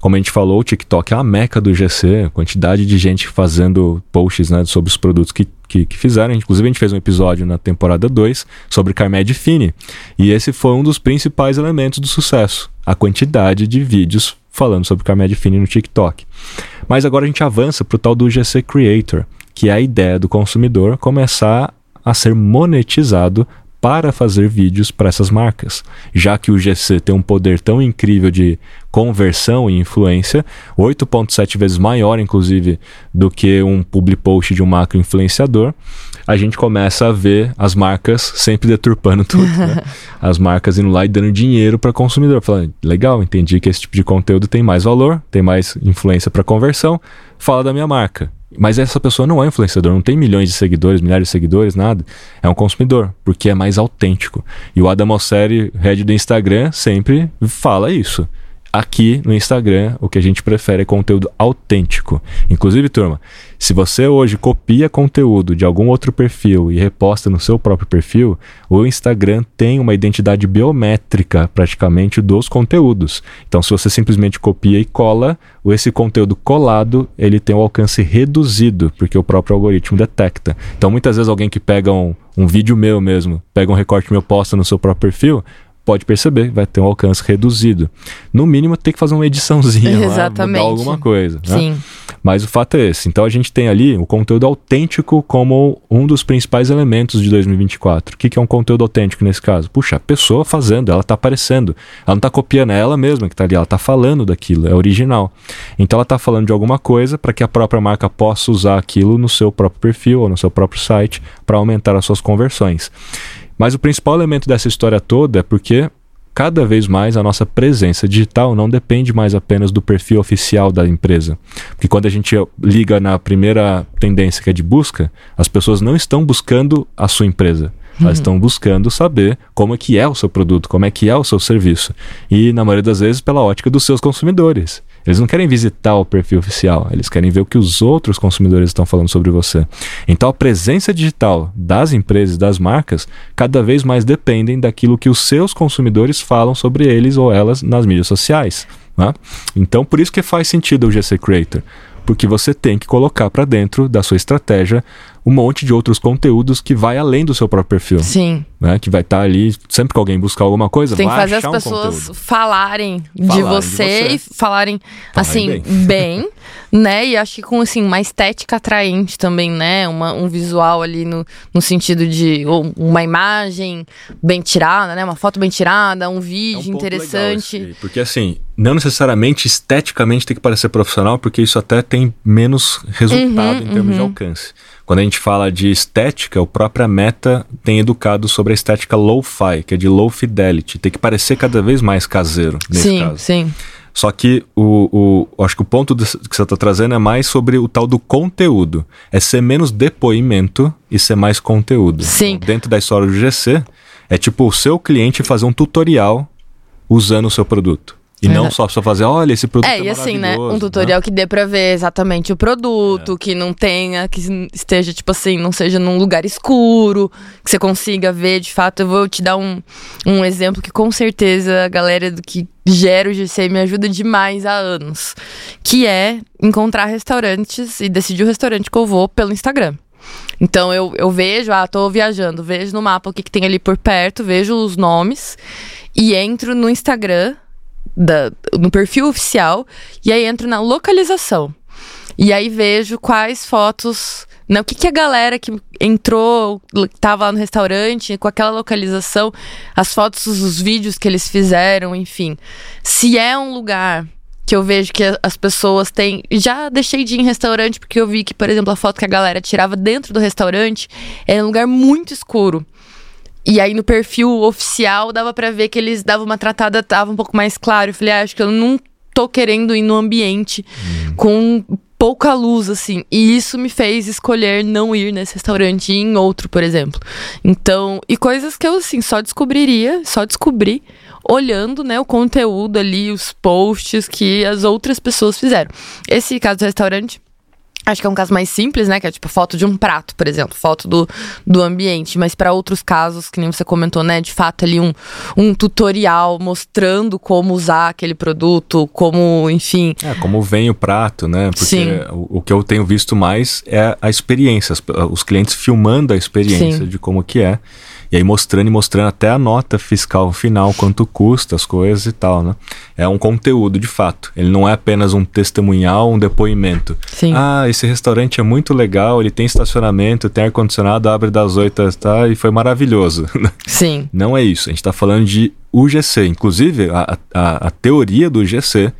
Como a gente falou, o TikTok é a meca do GC, a quantidade de gente fazendo posts né, sobre os produtos que, que, que, fizeram. Inclusive, a gente fez um episódio na temporada 2 sobre Carmed Fini, e esse foi um dos principais elementos do sucesso, a quantidade de vídeos falando sobre Carmed Fini no TikTok. Mas agora a gente avança para o tal do GC Creator, que é a ideia do consumidor começar a ser monetizado para fazer vídeos para essas marcas. Já que o GC tem um poder tão incrível de conversão e influência, 8.7 vezes maior inclusive do que um public post de um macro influenciador, a gente começa a ver as marcas sempre deturpando tudo, né? As marcas indo lá e dando dinheiro para consumidor, falando, legal, entendi que esse tipo de conteúdo tem mais valor, tem mais influência para conversão, fala da minha marca mas essa pessoa não é influenciador, não tem milhões de seguidores, milhares de seguidores, nada. É um consumidor, porque é mais autêntico. E o Adam Mosseri, head do Instagram, sempre fala isso. Aqui no Instagram, o que a gente prefere é conteúdo autêntico. Inclusive, turma, se você hoje copia conteúdo de algum outro perfil e reposta no seu próprio perfil, o Instagram tem uma identidade biométrica praticamente dos conteúdos. Então, se você simplesmente copia e cola, esse conteúdo colado ele tem um alcance reduzido, porque o próprio algoritmo detecta. Então, muitas vezes alguém que pega um, um vídeo meu mesmo, pega um recorte meu, posta no seu próprio perfil, pode perceber, vai ter um alcance reduzido. No mínimo, tem que fazer uma ediçãozinha Exatamente. lá, mudar alguma coisa. Né? Sim. Mas o fato é esse. Então a gente tem ali o conteúdo autêntico como um dos principais elementos de 2024. O que, que é um conteúdo autêntico nesse caso? Puxa, a pessoa fazendo, ela está aparecendo. Ela não está copiando, é ela mesma que está ali, ela está falando daquilo, é original. Então ela está falando de alguma coisa para que a própria marca possa usar aquilo no seu próprio perfil ou no seu próprio site para aumentar as suas conversões. Mas o principal elemento dessa história toda é porque cada vez mais a nossa presença digital não depende mais apenas do perfil oficial da empresa. Porque quando a gente liga na primeira tendência que é de busca, as pessoas não estão buscando a sua empresa. Elas uhum. estão buscando saber como é que é o seu produto, como é que é o seu serviço. E, na maioria das vezes, pela ótica dos seus consumidores. Eles não querem visitar o perfil oficial, eles querem ver o que os outros consumidores estão falando sobre você. Então a presença digital das empresas, das marcas, cada vez mais dependem daquilo que os seus consumidores falam sobre eles ou elas nas mídias sociais. Né? Então, por isso que faz sentido o GC Creator porque você tem que colocar para dentro da sua estratégia um monte de outros conteúdos que vai além do seu próprio perfil. Sim. Né? Que vai estar tá ali, sempre que alguém buscar alguma coisa, Tem que fazer as pessoas um falarem, de, você de, você e falarem, assim, bem. bem, né? E acho que com, assim, uma estética atraente também, né? Uma, um visual ali no, no sentido de uma imagem bem tirada, né? Uma foto bem tirada, um vídeo é um interessante. porque, assim, não necessariamente esteticamente tem que parecer profissional, porque isso até tem menos resultado uhum, em termos uhum. de alcance. Quando a gente fala de estética, o própria Meta tem educado sobre a estética low-fi, que é de low fidelity. Tem que parecer cada vez mais caseiro nesse sim, caso. Sim, Só que o, o, acho que o ponto que você está trazendo é mais sobre o tal do conteúdo. É ser menos depoimento e ser mais conteúdo. Sim. Então, dentro da história do GC, é tipo o seu cliente fazer um tutorial usando o seu produto. E não só pra fazer, olha, esse produto é, é e assim, né? Um tutorial né? que dê pra ver exatamente o produto, é. que não tenha, que esteja, tipo assim, não seja num lugar escuro, que você consiga ver de fato. Eu vou te dar um, um exemplo que com certeza a galera do que gera o GC me ajuda demais há anos. Que é encontrar restaurantes e decidir o restaurante que eu vou pelo Instagram. Então eu, eu vejo, ah, tô viajando, vejo no mapa o que, que tem ali por perto, vejo os nomes e entro no Instagram da, no perfil oficial e aí entro na localização. E aí vejo quais fotos. Né, o que, que a galera que entrou, estava lá no restaurante, com aquela localização, as fotos, os vídeos que eles fizeram, enfim. Se é um lugar que eu vejo que as pessoas têm. Já deixei de ir em restaurante porque eu vi que, por exemplo, a foto que a galera tirava dentro do restaurante era um lugar muito escuro. E aí no perfil oficial dava para ver que eles davam uma tratada, tava um pouco mais claro. Eu falei, ah, acho que eu não tô querendo ir no ambiente hum. com pouca luz, assim. E isso me fez escolher não ir nesse restaurante e ir em outro, por exemplo. Então, e coisas que eu, assim, só descobriria, só descobri olhando, né, o conteúdo ali, os posts que as outras pessoas fizeram. Esse caso do restaurante Acho que é um caso mais simples, né? Que é tipo foto de um prato, por exemplo, foto do, do ambiente. Mas para outros casos, que nem você comentou, né? De fato, ali um, um tutorial mostrando como usar aquele produto, como, enfim. É, como vem o prato, né? Porque Sim. O, o que eu tenho visto mais é a experiência, os clientes filmando a experiência Sim. de como que é. E aí mostrando e mostrando até a nota fiscal final, quanto custa as coisas e tal, né? É um conteúdo de fato. Ele não é apenas um testemunhal, um depoimento. Sim. Ah, esse restaurante é muito legal, ele tem estacionamento, tem ar-condicionado, abre das oito tá, e foi maravilhoso. Sim. Não é isso. A gente está falando de UGC. Inclusive, a, a, a teoria do UGC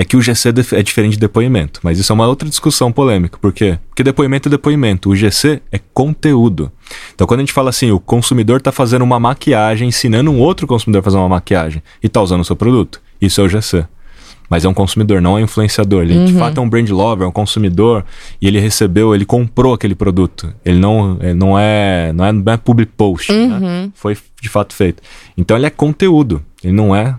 é que o GC é diferente de depoimento. Mas isso é uma outra discussão polêmica. Por quê? Porque depoimento é depoimento. O GC é conteúdo. Então, quando a gente fala assim, o consumidor está fazendo uma maquiagem, ensinando um outro consumidor a fazer uma maquiagem e está usando o seu produto, isso é o GC. Mas é um consumidor, não é um influenciador. Ele uhum. de fato é um brand lover, é um consumidor e ele recebeu, ele comprou aquele produto. Ele não, ele não, é, não é, não é public post, né? uhum. né? Foi de fato feito. Então ele é conteúdo. Ele não é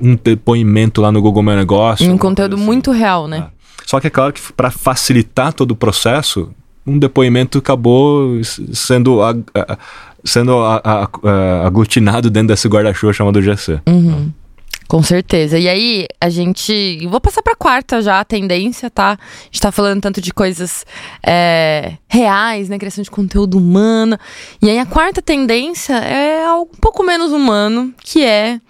um depoimento lá no Google Meu Negócio. Um conteúdo assim. muito real, né? É. Só que é claro que para facilitar todo o processo, um depoimento acabou sendo, a, a, sendo aglutinado dentro desse guarda-chuva chamado GC. Uhum. Com certeza. E aí, a gente. Vou passar pra quarta já, a tendência, tá? A gente tá falando tanto de coisas é, reais, né? Criação de conteúdo humano. E aí, a quarta tendência é algo um pouco menos humano, que é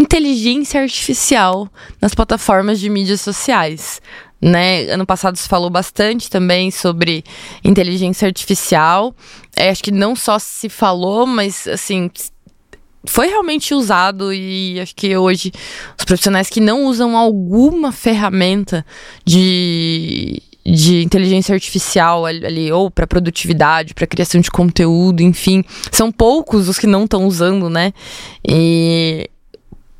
inteligência artificial nas plataformas de mídias sociais. Né? Ano passado se falou bastante também sobre inteligência artificial. É, acho que não só se falou, mas assim foi realmente usado e acho que hoje os profissionais que não usam alguma ferramenta de de inteligência artificial ali, ou para produtividade, para criação de conteúdo, enfim, são poucos os que não estão usando, né? E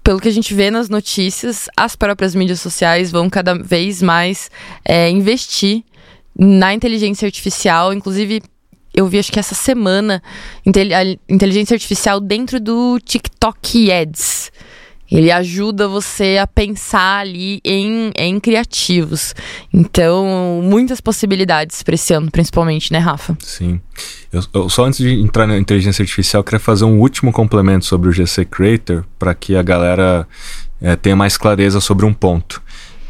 pelo que a gente vê nas notícias, as próprias mídias sociais vão cada vez mais é, investir na inteligência artificial, inclusive eu vi acho que essa semana a inteligência artificial dentro do TikTok Ads. Ele ajuda você a pensar ali em, em criativos. Então, muitas possibilidades para esse ano, principalmente, né, Rafa? Sim. Eu, eu, só antes de entrar na inteligência artificial, queria fazer um último complemento sobre o GC Creator, para que a galera é, tenha mais clareza sobre um ponto.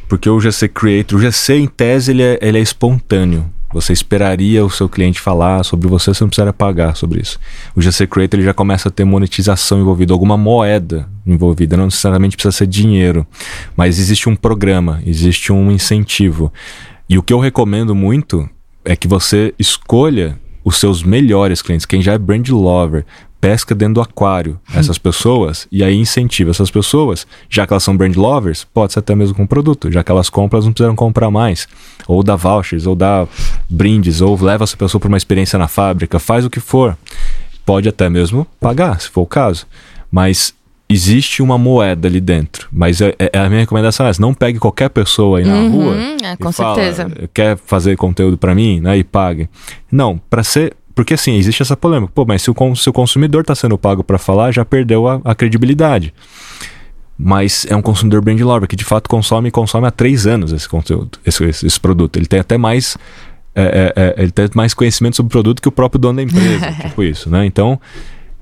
Porque o GC Creator, o GC em tese, ele é, ele é espontâneo. Você esperaria o seu cliente falar sobre você, você não precisaria pagar sobre isso. O GC Creator ele já começa a ter monetização envolvida, alguma moeda envolvida, não necessariamente precisa ser dinheiro, mas existe um programa, existe um incentivo. E o que eu recomendo muito é que você escolha os seus melhores clientes, quem já é brand lover, pesca dentro do aquário essas pessoas e aí incentiva essas pessoas, já que elas são brand lovers, pode ser até mesmo com produto, já que elas compram, elas não precisam comprar mais, ou dá vouchers, ou dá brindes, ou leva essa pessoa para uma experiência na fábrica, faz o que for, pode até mesmo pagar, se for o caso, mas existe uma moeda ali dentro. Mas é, é a minha recomendação é essa, não pegue qualquer pessoa aí na Uhum, rua é, com fala, certeza. quer fazer conteúdo para mim, né, e pague. Não, para ser porque assim, existe essa polêmica. Pô, mas se o, se o consumidor está sendo pago para falar, já perdeu a, a credibilidade. Mas é um consumidor brand lover que de fato consome e consome há três anos esse conteúdo, esse, esse, esse produto. Ele tem até mais. é, é, é, ele tem mais conhecimento sobre o produto que o próprio dono da empresa, tipo isso, né? Então,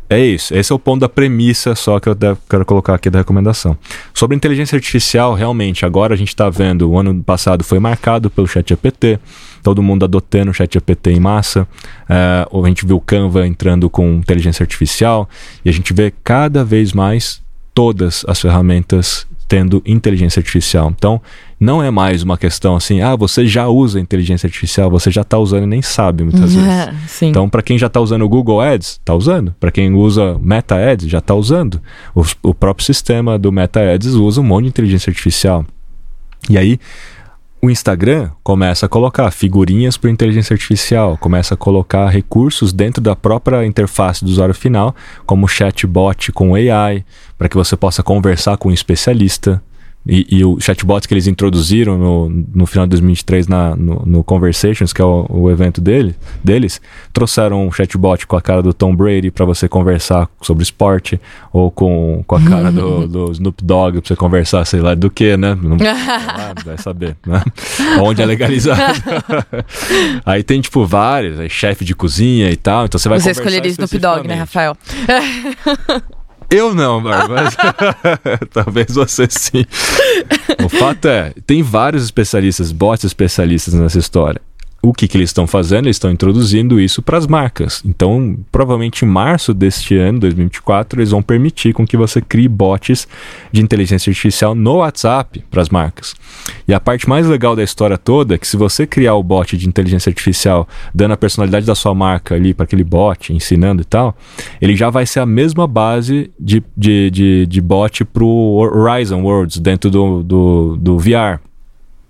é isso. Esse é o ponto da premissa só que eu quero colocar aqui da recomendação. Sobre inteligência artificial, realmente, agora a gente está vendo, o ano passado foi marcado pelo ChatGPT, todo mundo adotando o ChatGPT em massa. É, a gente viu o Canva entrando com inteligência artificial e a gente vê cada vez mais todas as ferramentas tendo inteligência artificial. Então, não é mais uma questão assim, ah, você já usa inteligência artificial, você já está usando e nem sabe muitas vezes. Sim. Então, para quem já está usando o Google Ads, está usando. Para quem usa Meta Ads, já está usando. O, o próprio sistema do Meta Ads usa um monte de inteligência artificial. E aí, o Instagram começa a colocar figurinhas por inteligência artificial, começa a colocar recursos dentro da própria interface do usuário final, como chatbot com AI, para que você possa conversar com um especialista. E, e o chatbot que eles introduziram no, no final de 2023 na, no, no Conversations, que é o, o evento dele, deles, trouxeram um chatbot com a cara do Tom Brady para você conversar sobre esporte, ou com, com a cara do, do Snoop Dogg para você conversar, sei lá, do que, né? Não, vai saber, né? Onde é legalizado. aí tem, tipo, vários, aí chefe de cozinha e tal, então você vai Você escolheria Snoop Dogg, né, Rafael? Eu não, mas talvez você sim. O fato é, tem vários especialistas, bots especialistas nessa história. O que, que eles estão fazendo? Eles estão introduzindo isso para as marcas. Então, provavelmente em março deste ano, 2024, eles vão permitir com que você crie bots de inteligência artificial no WhatsApp para as marcas. E a parte mais legal da história toda é que se você criar o bot de inteligência artificial, dando a personalidade da sua marca ali para aquele bot, ensinando e tal, ele já vai ser a mesma base de, de, de, de bot para o Horizon Worlds dentro do, do, do VR.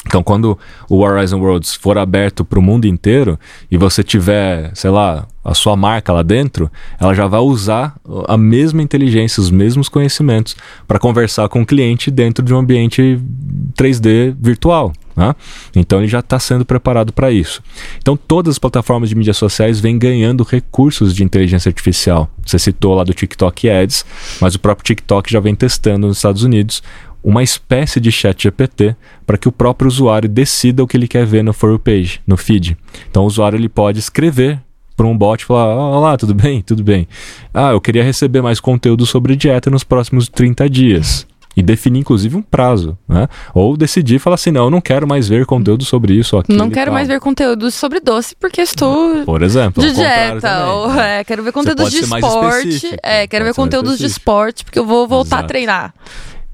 Então, quando o Horizon Worlds for aberto para o mundo inteiro e você tiver, sei lá, a sua marca lá dentro, ela já vai usar a mesma inteligência, os mesmos conhecimentos para conversar com o cliente dentro de um ambiente 3D virtual. Né? Então, ele já está sendo preparado para isso. Então, todas as plataformas de mídias sociais vêm ganhando recursos de inteligência artificial. Você citou lá do TikTok Ads, mas o próprio TikTok já vem testando nos Estados Unidos uma espécie de chat GPT para que o próprio usuário decida o que ele quer ver no for page, no feed. Então o usuário ele pode escrever para um bot e falar: Olá, tudo bem? Tudo bem. Ah, eu queria receber mais conteúdo sobre dieta nos próximos 30 dias. E definir, inclusive, um prazo, né? Ou decidir e falar assim: não, eu não quero mais ver conteúdo sobre isso ou aquilo. Não quero mais ver conteúdo sobre doce porque estou Por exemplo. de dieta. Ou, né? é, quero ver conteúdos pode de esporte. É, quero ver conteúdos de esporte porque eu vou voltar a Exato. treinar.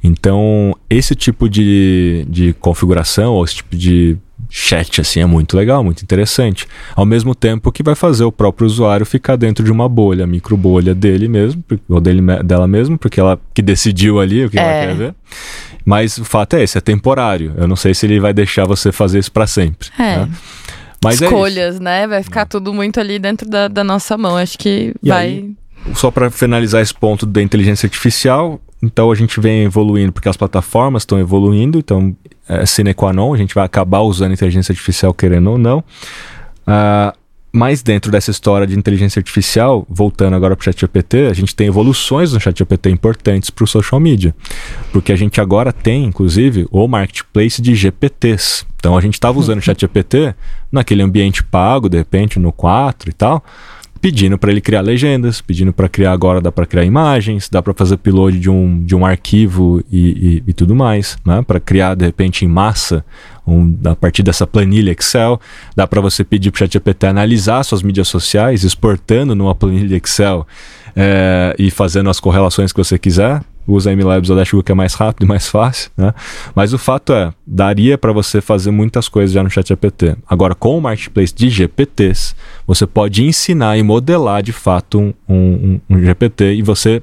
Então, esse tipo de, de configuração, ou esse tipo de chat, assim, é muito legal, muito interessante. Ao mesmo tempo que vai fazer o próprio usuário ficar dentro de uma bolha, micro bolha dele mesmo, ou dele, dela mesmo, porque ela que decidiu ali o que ela É. quer ver. Mas o fato é esse, é temporário. Eu não sei se ele vai deixar você fazer isso para sempre. É. né? Mas é. Escolhas, né? Vai ficar tudo muito ali dentro da, da nossa mão. Acho que E vai. aí, só para finalizar esse ponto da inteligência artificial, então a gente vem evoluindo porque as plataformas estão evoluindo, então é sine qua non, a gente vai acabar usando inteligência artificial querendo ou não. Ah, mas dentro dessa história de inteligência artificial, voltando agora para o ChatGPT, a gente tem evoluções no ChatGPT importantes para o social media. Porque a gente agora tem, inclusive, o marketplace de GPTs. Então a gente estava usando o ChatGPT naquele ambiente pago, de repente, no 4 e tal, pedindo para ele criar legendas, pedindo para criar agora dá para criar imagens, dá para fazer upload de um, de um arquivo e, e, e tudo mais, né? Para criar de repente em massa um, a partir dessa planilha Excel, dá para você pedir para o ChatGPT analisar suas mídias sociais, exportando numa planilha Excel é, e fazendo as correlações que você quiser usa MLabs ou Dashbook é mais rápido e mais fácil, né? Mas o fato é, daria para você fazer muitas coisas já no ChatGPT. Agora, com o Marketplace de GPTs, você pode ensinar e modelar de fato um, um, um GPT e você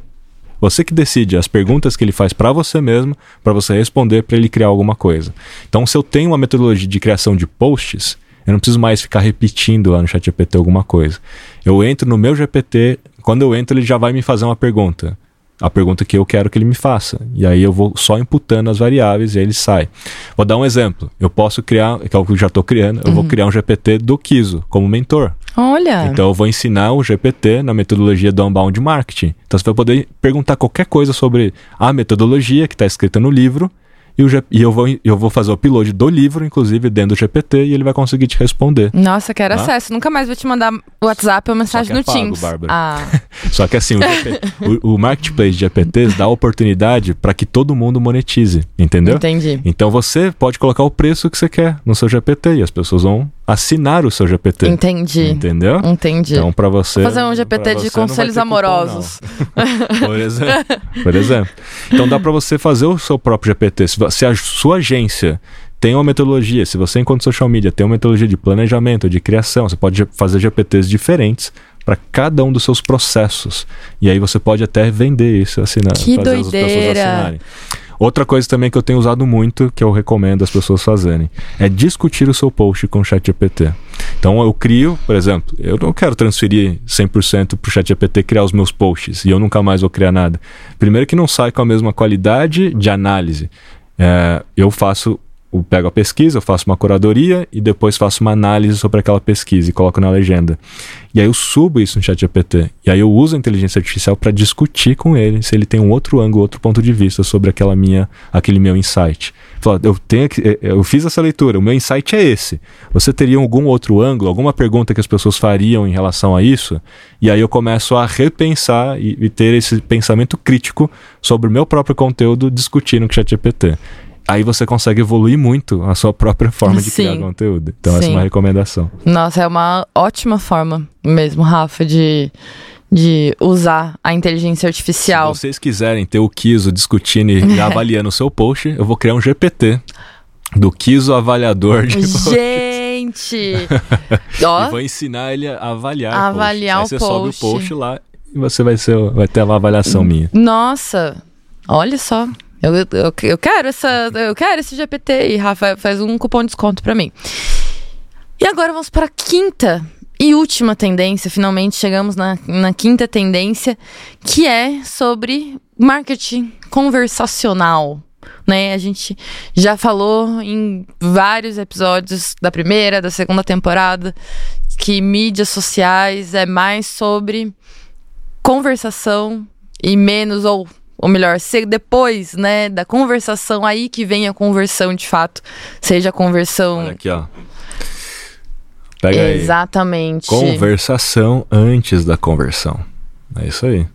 você que decide as perguntas que ele faz para você mesmo, para você responder para ele criar alguma coisa. Então, se eu tenho uma metodologia de criação de posts, eu não preciso mais ficar repetindo lá no ChatGPT alguma coisa. Eu entro no meu GPT, quando eu entro ele já vai me fazer uma pergunta a pergunta que eu quero que ele me faça. E aí eu vou só imputando as variáveis e aí ele sai. Vou dar um exemplo. Eu posso criar, que é o que eu já estou criando, eu uhum. vou criar um GPT do Kiso como mentor. Olha! Então eu vou ensinar o GPT na metodologia do Unbound Marketing. Então você vai poder perguntar qualquer coisa sobre a metodologia que está escrita no livro e, o, e eu, vou, eu vou fazer o upload do livro, inclusive, dentro do GPT, e ele vai conseguir te responder. Nossa, quero tá? acesso. Nunca mais vou te mandar WhatsApp ou mensagem no é pago, Teams. Bárbara. Ah. Só que assim, o, GP, o, o, Marketplace de GPTs dá oportunidade para que todo mundo monetize, entendeu? Entendi. Então você pode colocar o preço que você quer no seu GPT e as pessoas vão assinar o seu GPT. Entendi. Entendeu? Entendi. Então, para você. Vou fazer um GPT de conselhos amorosos. Cupom, Por exemplo. Por exemplo. Então, dá para você fazer o seu próprio GPT. Se, se a sua agência tem uma metodologia, se você, enquanto social media, tem uma metodologia de planejamento, de criação, você pode fazer GPTs diferentes para cada um dos seus processos. E aí você pode até vender isso, assinar, que fazer doideira. as pessoas assinarem. Outra coisa também que eu tenho usado muito, que eu recomendo as pessoas fazerem, é discutir o seu post com o ChatGPT. Então eu crio, por exemplo, eu não quero transferir 100% para o ChatGPT criar os meus posts e eu nunca mais vou criar nada. Primeiro que não sai com a mesma qualidade de análise. É, eu faço eu pego a pesquisa, eu faço uma curadoria e depois faço uma análise sobre aquela pesquisa e coloco na legenda. E aí eu subo isso no chat GPT. E aí eu uso a inteligência artificial para discutir com ele se ele tem um outro ângulo, outro ponto de vista sobre aquela minha, aquele meu insight. Eu tenho eh, eu fiz essa leitura, o meu insight é esse. Você teria algum outro ângulo, alguma pergunta que as pessoas fariam em relação a isso? E aí eu começo a repensar e, e ter esse pensamento crítico sobre o meu próprio conteúdo discutindo com o chat GPT aí você consegue evoluir muito a sua própria forma de Sim. criar conteúdo. Então, Sim. essa é uma recomendação. Nossa, é uma ótima forma mesmo, Rafa, de, de usar a inteligência artificial. Se vocês quiserem ter o Kiso discutindo e avaliando o seu post, eu vou criar um GPT do Kiso avaliador de Gente! e vou ensinar ele a avaliar, avaliar o post. Aí você sobe o post lá e você vai, ser, vai ter uma avaliação minha. Nossa! Olha só. Eu, eu, eu quero essa, eu quero esse GPT e Rafa faz um cupom de desconto para mim. E agora vamos para a quinta e última tendência. Finalmente chegamos na, na quinta tendência, que é sobre marketing conversacional. Né? A gente já falou em vários episódios da primeira, da segunda temporada, que mídias sociais é mais sobre conversação e menos ou ou melhor, ser depois, né, da conversação aí que vem a conversão de fato, seja a conversão. Olha aqui, ó. Pega Exatamente. aí. Conversação antes da conversão. É isso aí.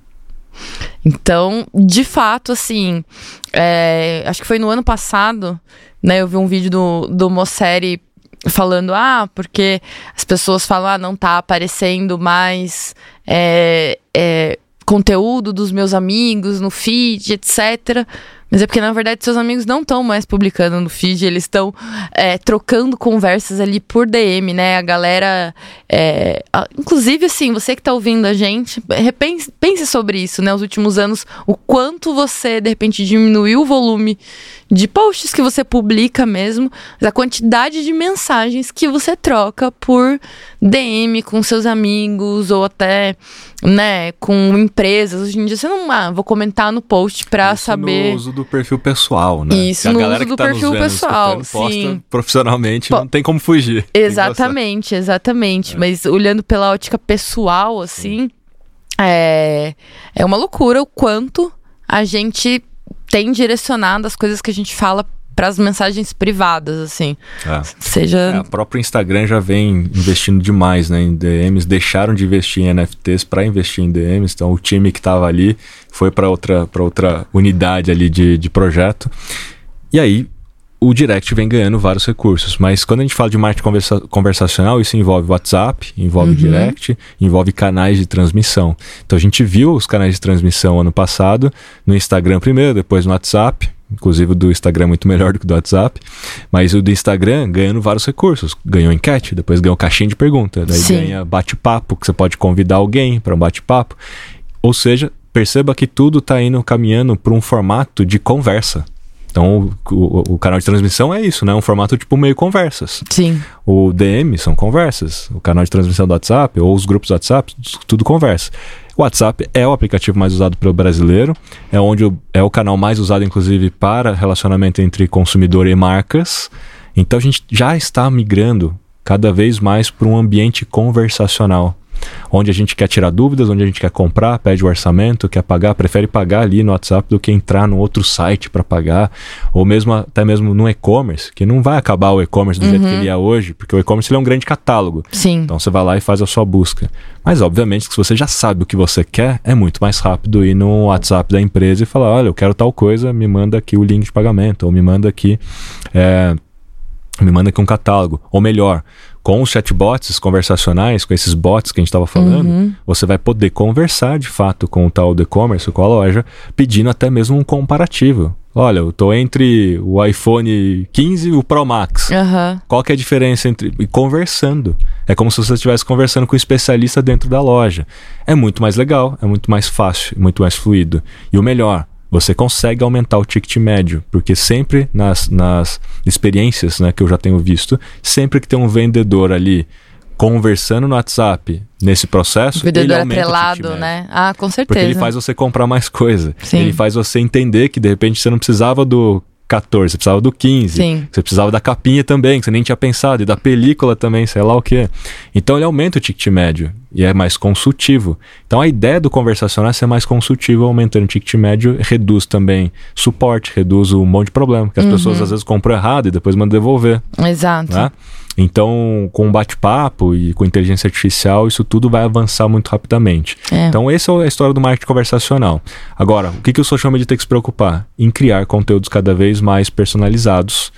Então, de fato, assim, é, acho que foi no ano passado, né? Eu vi um vídeo do, do Mosseri falando, ah, porque as pessoas falam, ah, não tá aparecendo mais é, é, conteúdo dos meus amigos no feed, etc. Mas é porque, na verdade, seus amigos não estão mais publicando no feed, eles estão é, trocando conversas ali por DM, né? A galera. É, a, inclusive, assim, você que está ouvindo a gente, repense, pense sobre isso, né? Os últimos anos, o quanto você, de repente, diminuiu o volume de posts que você publica mesmo, a quantidade de mensagens que você troca por DM com seus amigos ou até né, com empresas. Hoje em dia você não, ah, vou comentar no post pra Isso saber. No uso do perfil pessoal, né? Isso, no uso do tá perfil vendo, pessoal. Sim. Profissionalmente, não tem como fugir. Exatamente, exatamente. É. Mas olhando pela ótica pessoal, assim, é, é uma loucura o quanto a gente tem direcionado as coisas que a gente fala para as mensagens privadas, assim. É. Seja. É, o próprio Instagram já vem investindo demais né, em DMs, deixaram de investir em NFTs para investir em DMs, então o time que estava ali foi para outra, outra unidade ali de, de projeto. E aí o direct vem ganhando vários recursos. Mas quando a gente fala de marketing conversa conversacional, isso envolve WhatsApp, envolve uhum. direct, envolve canais de transmissão. Então a gente viu os canais de transmissão ano passado, no Instagram primeiro, depois no WhatsApp. Inclusive o do Instagram é muito melhor do que o do WhatsApp. Mas o do Instagram ganhando vários recursos. Ganhou enquete, depois ganhou caixinha de pergunta. Daí Sim. ganha bate-papo, que você pode convidar alguém para um bate-papo. Ou seja, perceba que tudo está indo caminhando para um formato de conversa. Então, o, o, canal de transmissão é isso, né? Um formato tipo meio conversas. Sim. O DM são conversas. O canal de transmissão do WhatsApp ou os grupos do WhatsApp, tudo conversa. O WhatsApp é o aplicativo mais usado pelo brasileiro, é onde o, é o canal mais usado, inclusive, para relacionamento entre consumidor e marcas. Então, a gente já está migrando cada vez mais para um ambiente conversacional onde a gente quer tirar dúvidas, onde a gente quer comprar, pede o orçamento, quer pagar, prefere pagar ali no WhatsApp do que entrar no outro site para pagar, ou mesmo até mesmo no e-commerce, que não vai acabar o e-commerce do uhum. jeito que uhum. ele é hoje, porque o e-commerce é um grande catálogo. Sim. Então você vai lá e faz a sua busca. Mas obviamente que se você já sabe o que você quer, é muito mais rápido ir no WhatsApp da empresa e falar, olha, eu quero tal coisa, me manda aqui o link de pagamento, ou me manda aqui é, me manda aqui um catálogo. Ou melhor, com os chatbots conversacionais, com esses bots que a gente estava falando, uhum. você vai poder conversar de fato com o tal do e-commerce, com a loja, pedindo até mesmo um comparativo. Olha, eu tô entre o iPhone 15 e o Pro Max. Uhum. Qual que é a diferença entre. E conversando. É como se você estivesse conversando com um especialista dentro da loja. É muito mais legal, é muito mais fácil, muito mais fluido. E o melhor, você consegue aumentar o ticket médio, porque sempre nas, nas experiências né, que eu já tenho visto, sempre que tem um vendedor ali conversando no WhatsApp nesse processo, o vendedor ele atrelado, né? Ah, com certeza. Porque ele faz você comprar mais coisa. Sim. Ele faz você entender que de repente você não precisava do 14, você precisava do 15. Sim. Você precisava da capinha também, que você nem tinha pensado, e da película também, sei lá o que. Então ele aumenta o ticket médio e é mais consultivo. Então a ideia do conversacional é ser mais consultivo, aumentando o ticket médio, reduz também suporte, reduz um monte de problema, que as uhum. pessoas às vezes compram errado e depois mandam devolver. Exato. Né? Então, com bate-papo e com inteligência artificial, isso tudo vai avançar muito rapidamente. É. Então, essa é a história do marketing conversacional. Agora, o que, que o social media tem que se preocupar? Em criar conteúdos cada vez mais personalizados,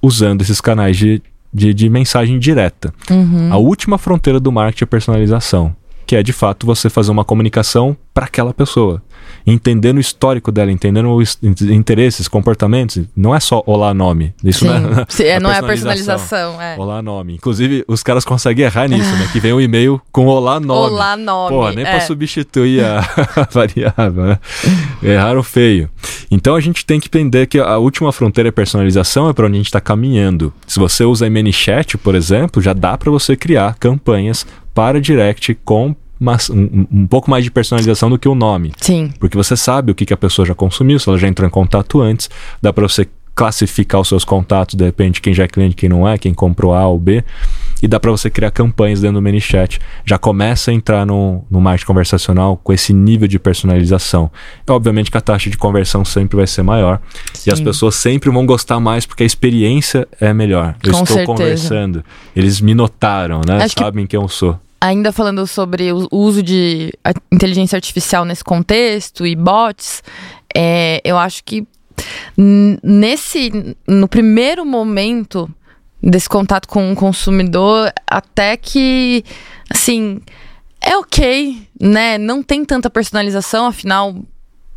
usando esses canais de, de, de mensagem direta. Uhum. A última fronteira do marketing é personalização, que é de fato você fazer uma comunicação para aquela pessoa entendendo o histórico dela, entendendo os interesses, comportamentos. Não é só olá nome. Isso não é, Sim, é, não é a personalização. É. Olá nome. Inclusive, os caras conseguem errar nisso, né? Que vem um e-mail com olá nome. Olá nome. Pô, nem é. para substituir a, variável, né? Erraram feio. Então a gente tem que entender que a última fronteira é personalização, é para onde a gente está caminhando. Se você usa ManyChat, por exemplo, já dá para você criar campanhas para direct com um, um, pouco mais de personalização do que o nome. Sim. Porque você sabe o que, que a pessoa já consumiu, se ela já entrou em contato antes, dá para você classificar os seus contatos, de repente, quem já é cliente, quem não é, quem comprou A ou B, e dá para você criar campanhas dentro do ManyChat. Já começa a entrar no, no marketing conversacional com esse nível de personalização. E, obviamente que a taxa de conversão sempre vai ser maior Sim. e as pessoas sempre vão gostar mais porque a experiência é melhor. Eu com estou certeza. conversando, eles me notaram, né? Acho Sabem que... quem eu sou ainda falando sobre o uso de inteligência artificial nesse contexto e bots, é, eu acho que nesse no primeiro momento desse contato com o consumidor, até que assim é ok, né? Não tem tanta personalização, afinal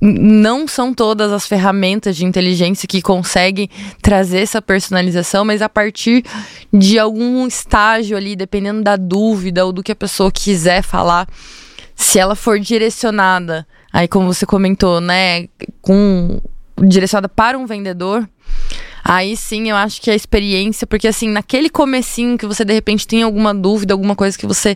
não são todas as ferramentas de inteligência que conseguem trazer essa personalização, mas a partir de algum estágio ali, dependendo da dúvida ou do que a pessoa quiser falar, se ela for direcionada, aí como você comentou, né, com direcionada para um vendedor, Aí sim, eu acho que a experiência, porque assim, naquele comecinho que você de repente tem alguma dúvida, alguma coisa que você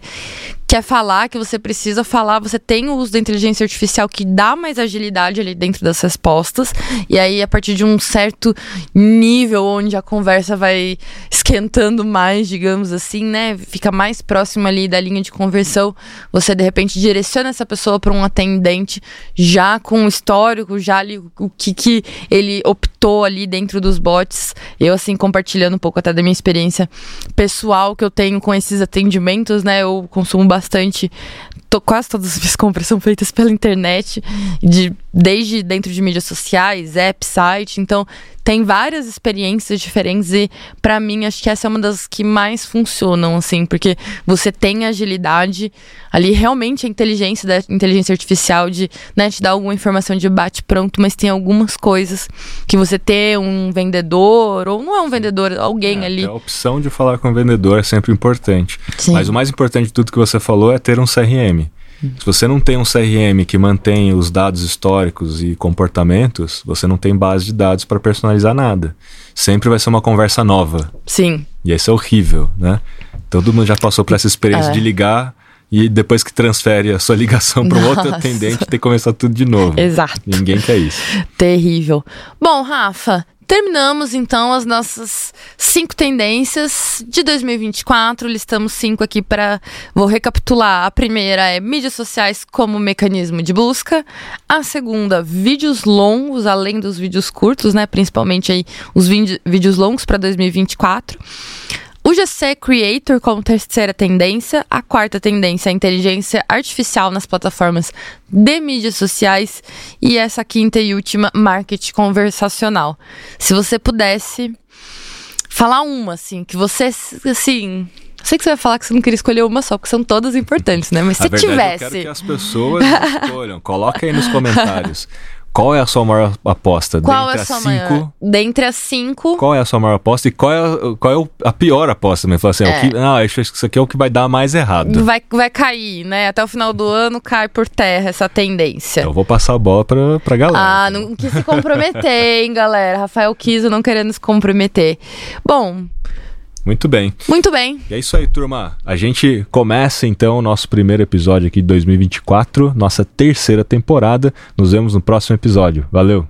quer falar, que você precisa falar, você tem o uso da inteligência artificial que dá mais agilidade ali dentro das respostas. E aí, a partir de um certo nível onde a conversa vai esquentando mais, digamos assim, né? Fica mais próximo ali da linha de conversão, você de repente direciona essa pessoa para um atendente já com histórico, já ali o que, que ele optou ali dentro dos bots. Eu, assim, compartilhando um pouco até da minha experiência pessoal que eu tenho com esses atendimentos, né? Eu consumo bastante bastante tô, quase todas as minhas compras são feitas pela internet, de, desde dentro de mídias sociais, app, site. Então, tem várias experiências diferentes e, para mim, acho que essa é uma das que mais funcionam, assim, porque você tem agilidade ali, realmente a inteligência da inteligência artificial de né, te dar alguma informação de bate-pronto, mas tem algumas coisas que você ter um vendedor, ou não é um vendedor, alguém é, ali. A opção de falar com o vendedor é sempre importante. Sim. Mas o mais importante de tudo que você falou é ter um CRM. Se você não tem um CRM que mantém os dados históricos e comportamentos, você não tem base de dados para personalizar nada. Sempre vai ser uma conversa nova. Sim. E isso é horrível, né? Todo mundo já passou por essa experiência É. de ligar e depois que transfere a sua ligação para um outro atendente, tem que começar tudo de novo. Exato. Ninguém quer isso. Terrível. Bom, Rafa, terminamos então as nossas cinco tendências de 2024. Listamos cinco aqui para. Vou recapitular. A primeira é mídias sociais como mecanismo de busca. A segunda, vídeos longos, além dos vídeos curtos, né? Principalmente aí os vídeo- vídeos longos para 2024. O GC Creator como terceira tendência, a quarta tendência é a inteligência artificial nas plataformas de mídias sociais e essa quinta e última, marketing conversacional. Se você pudesse falar uma, assim, que você, assim... Sei que você vai falar que você não queria escolher uma só, porque são todas importantes, né? Mas se verdade, eu quero tivesse... que as pessoas escolham. Coloca aí nos comentários. Qual é a sua maior aposta? Qual é Dentre a sua cinco, maior? Dentre as cinco... Qual é a sua maior aposta e qual é, a- qual é a pior aposta? Me fala assim, É. o que, não, acho que isso aqui é o que vai dar mais errado. Vai, vai cair, né? Até o final do ano cai por terra essa tendência. Eu vou passar a bola pra, pra galera. Ah, não quis se comprometer, hein, galera. Rafael Kiso não querendo se comprometer. Bom, Muito bem. muito bem. E é isso aí, turma. A gente começa então o nosso primeiro episódio aqui de 2024, nossa terceira temporada. Nos vemos no próximo episódio. Valeu!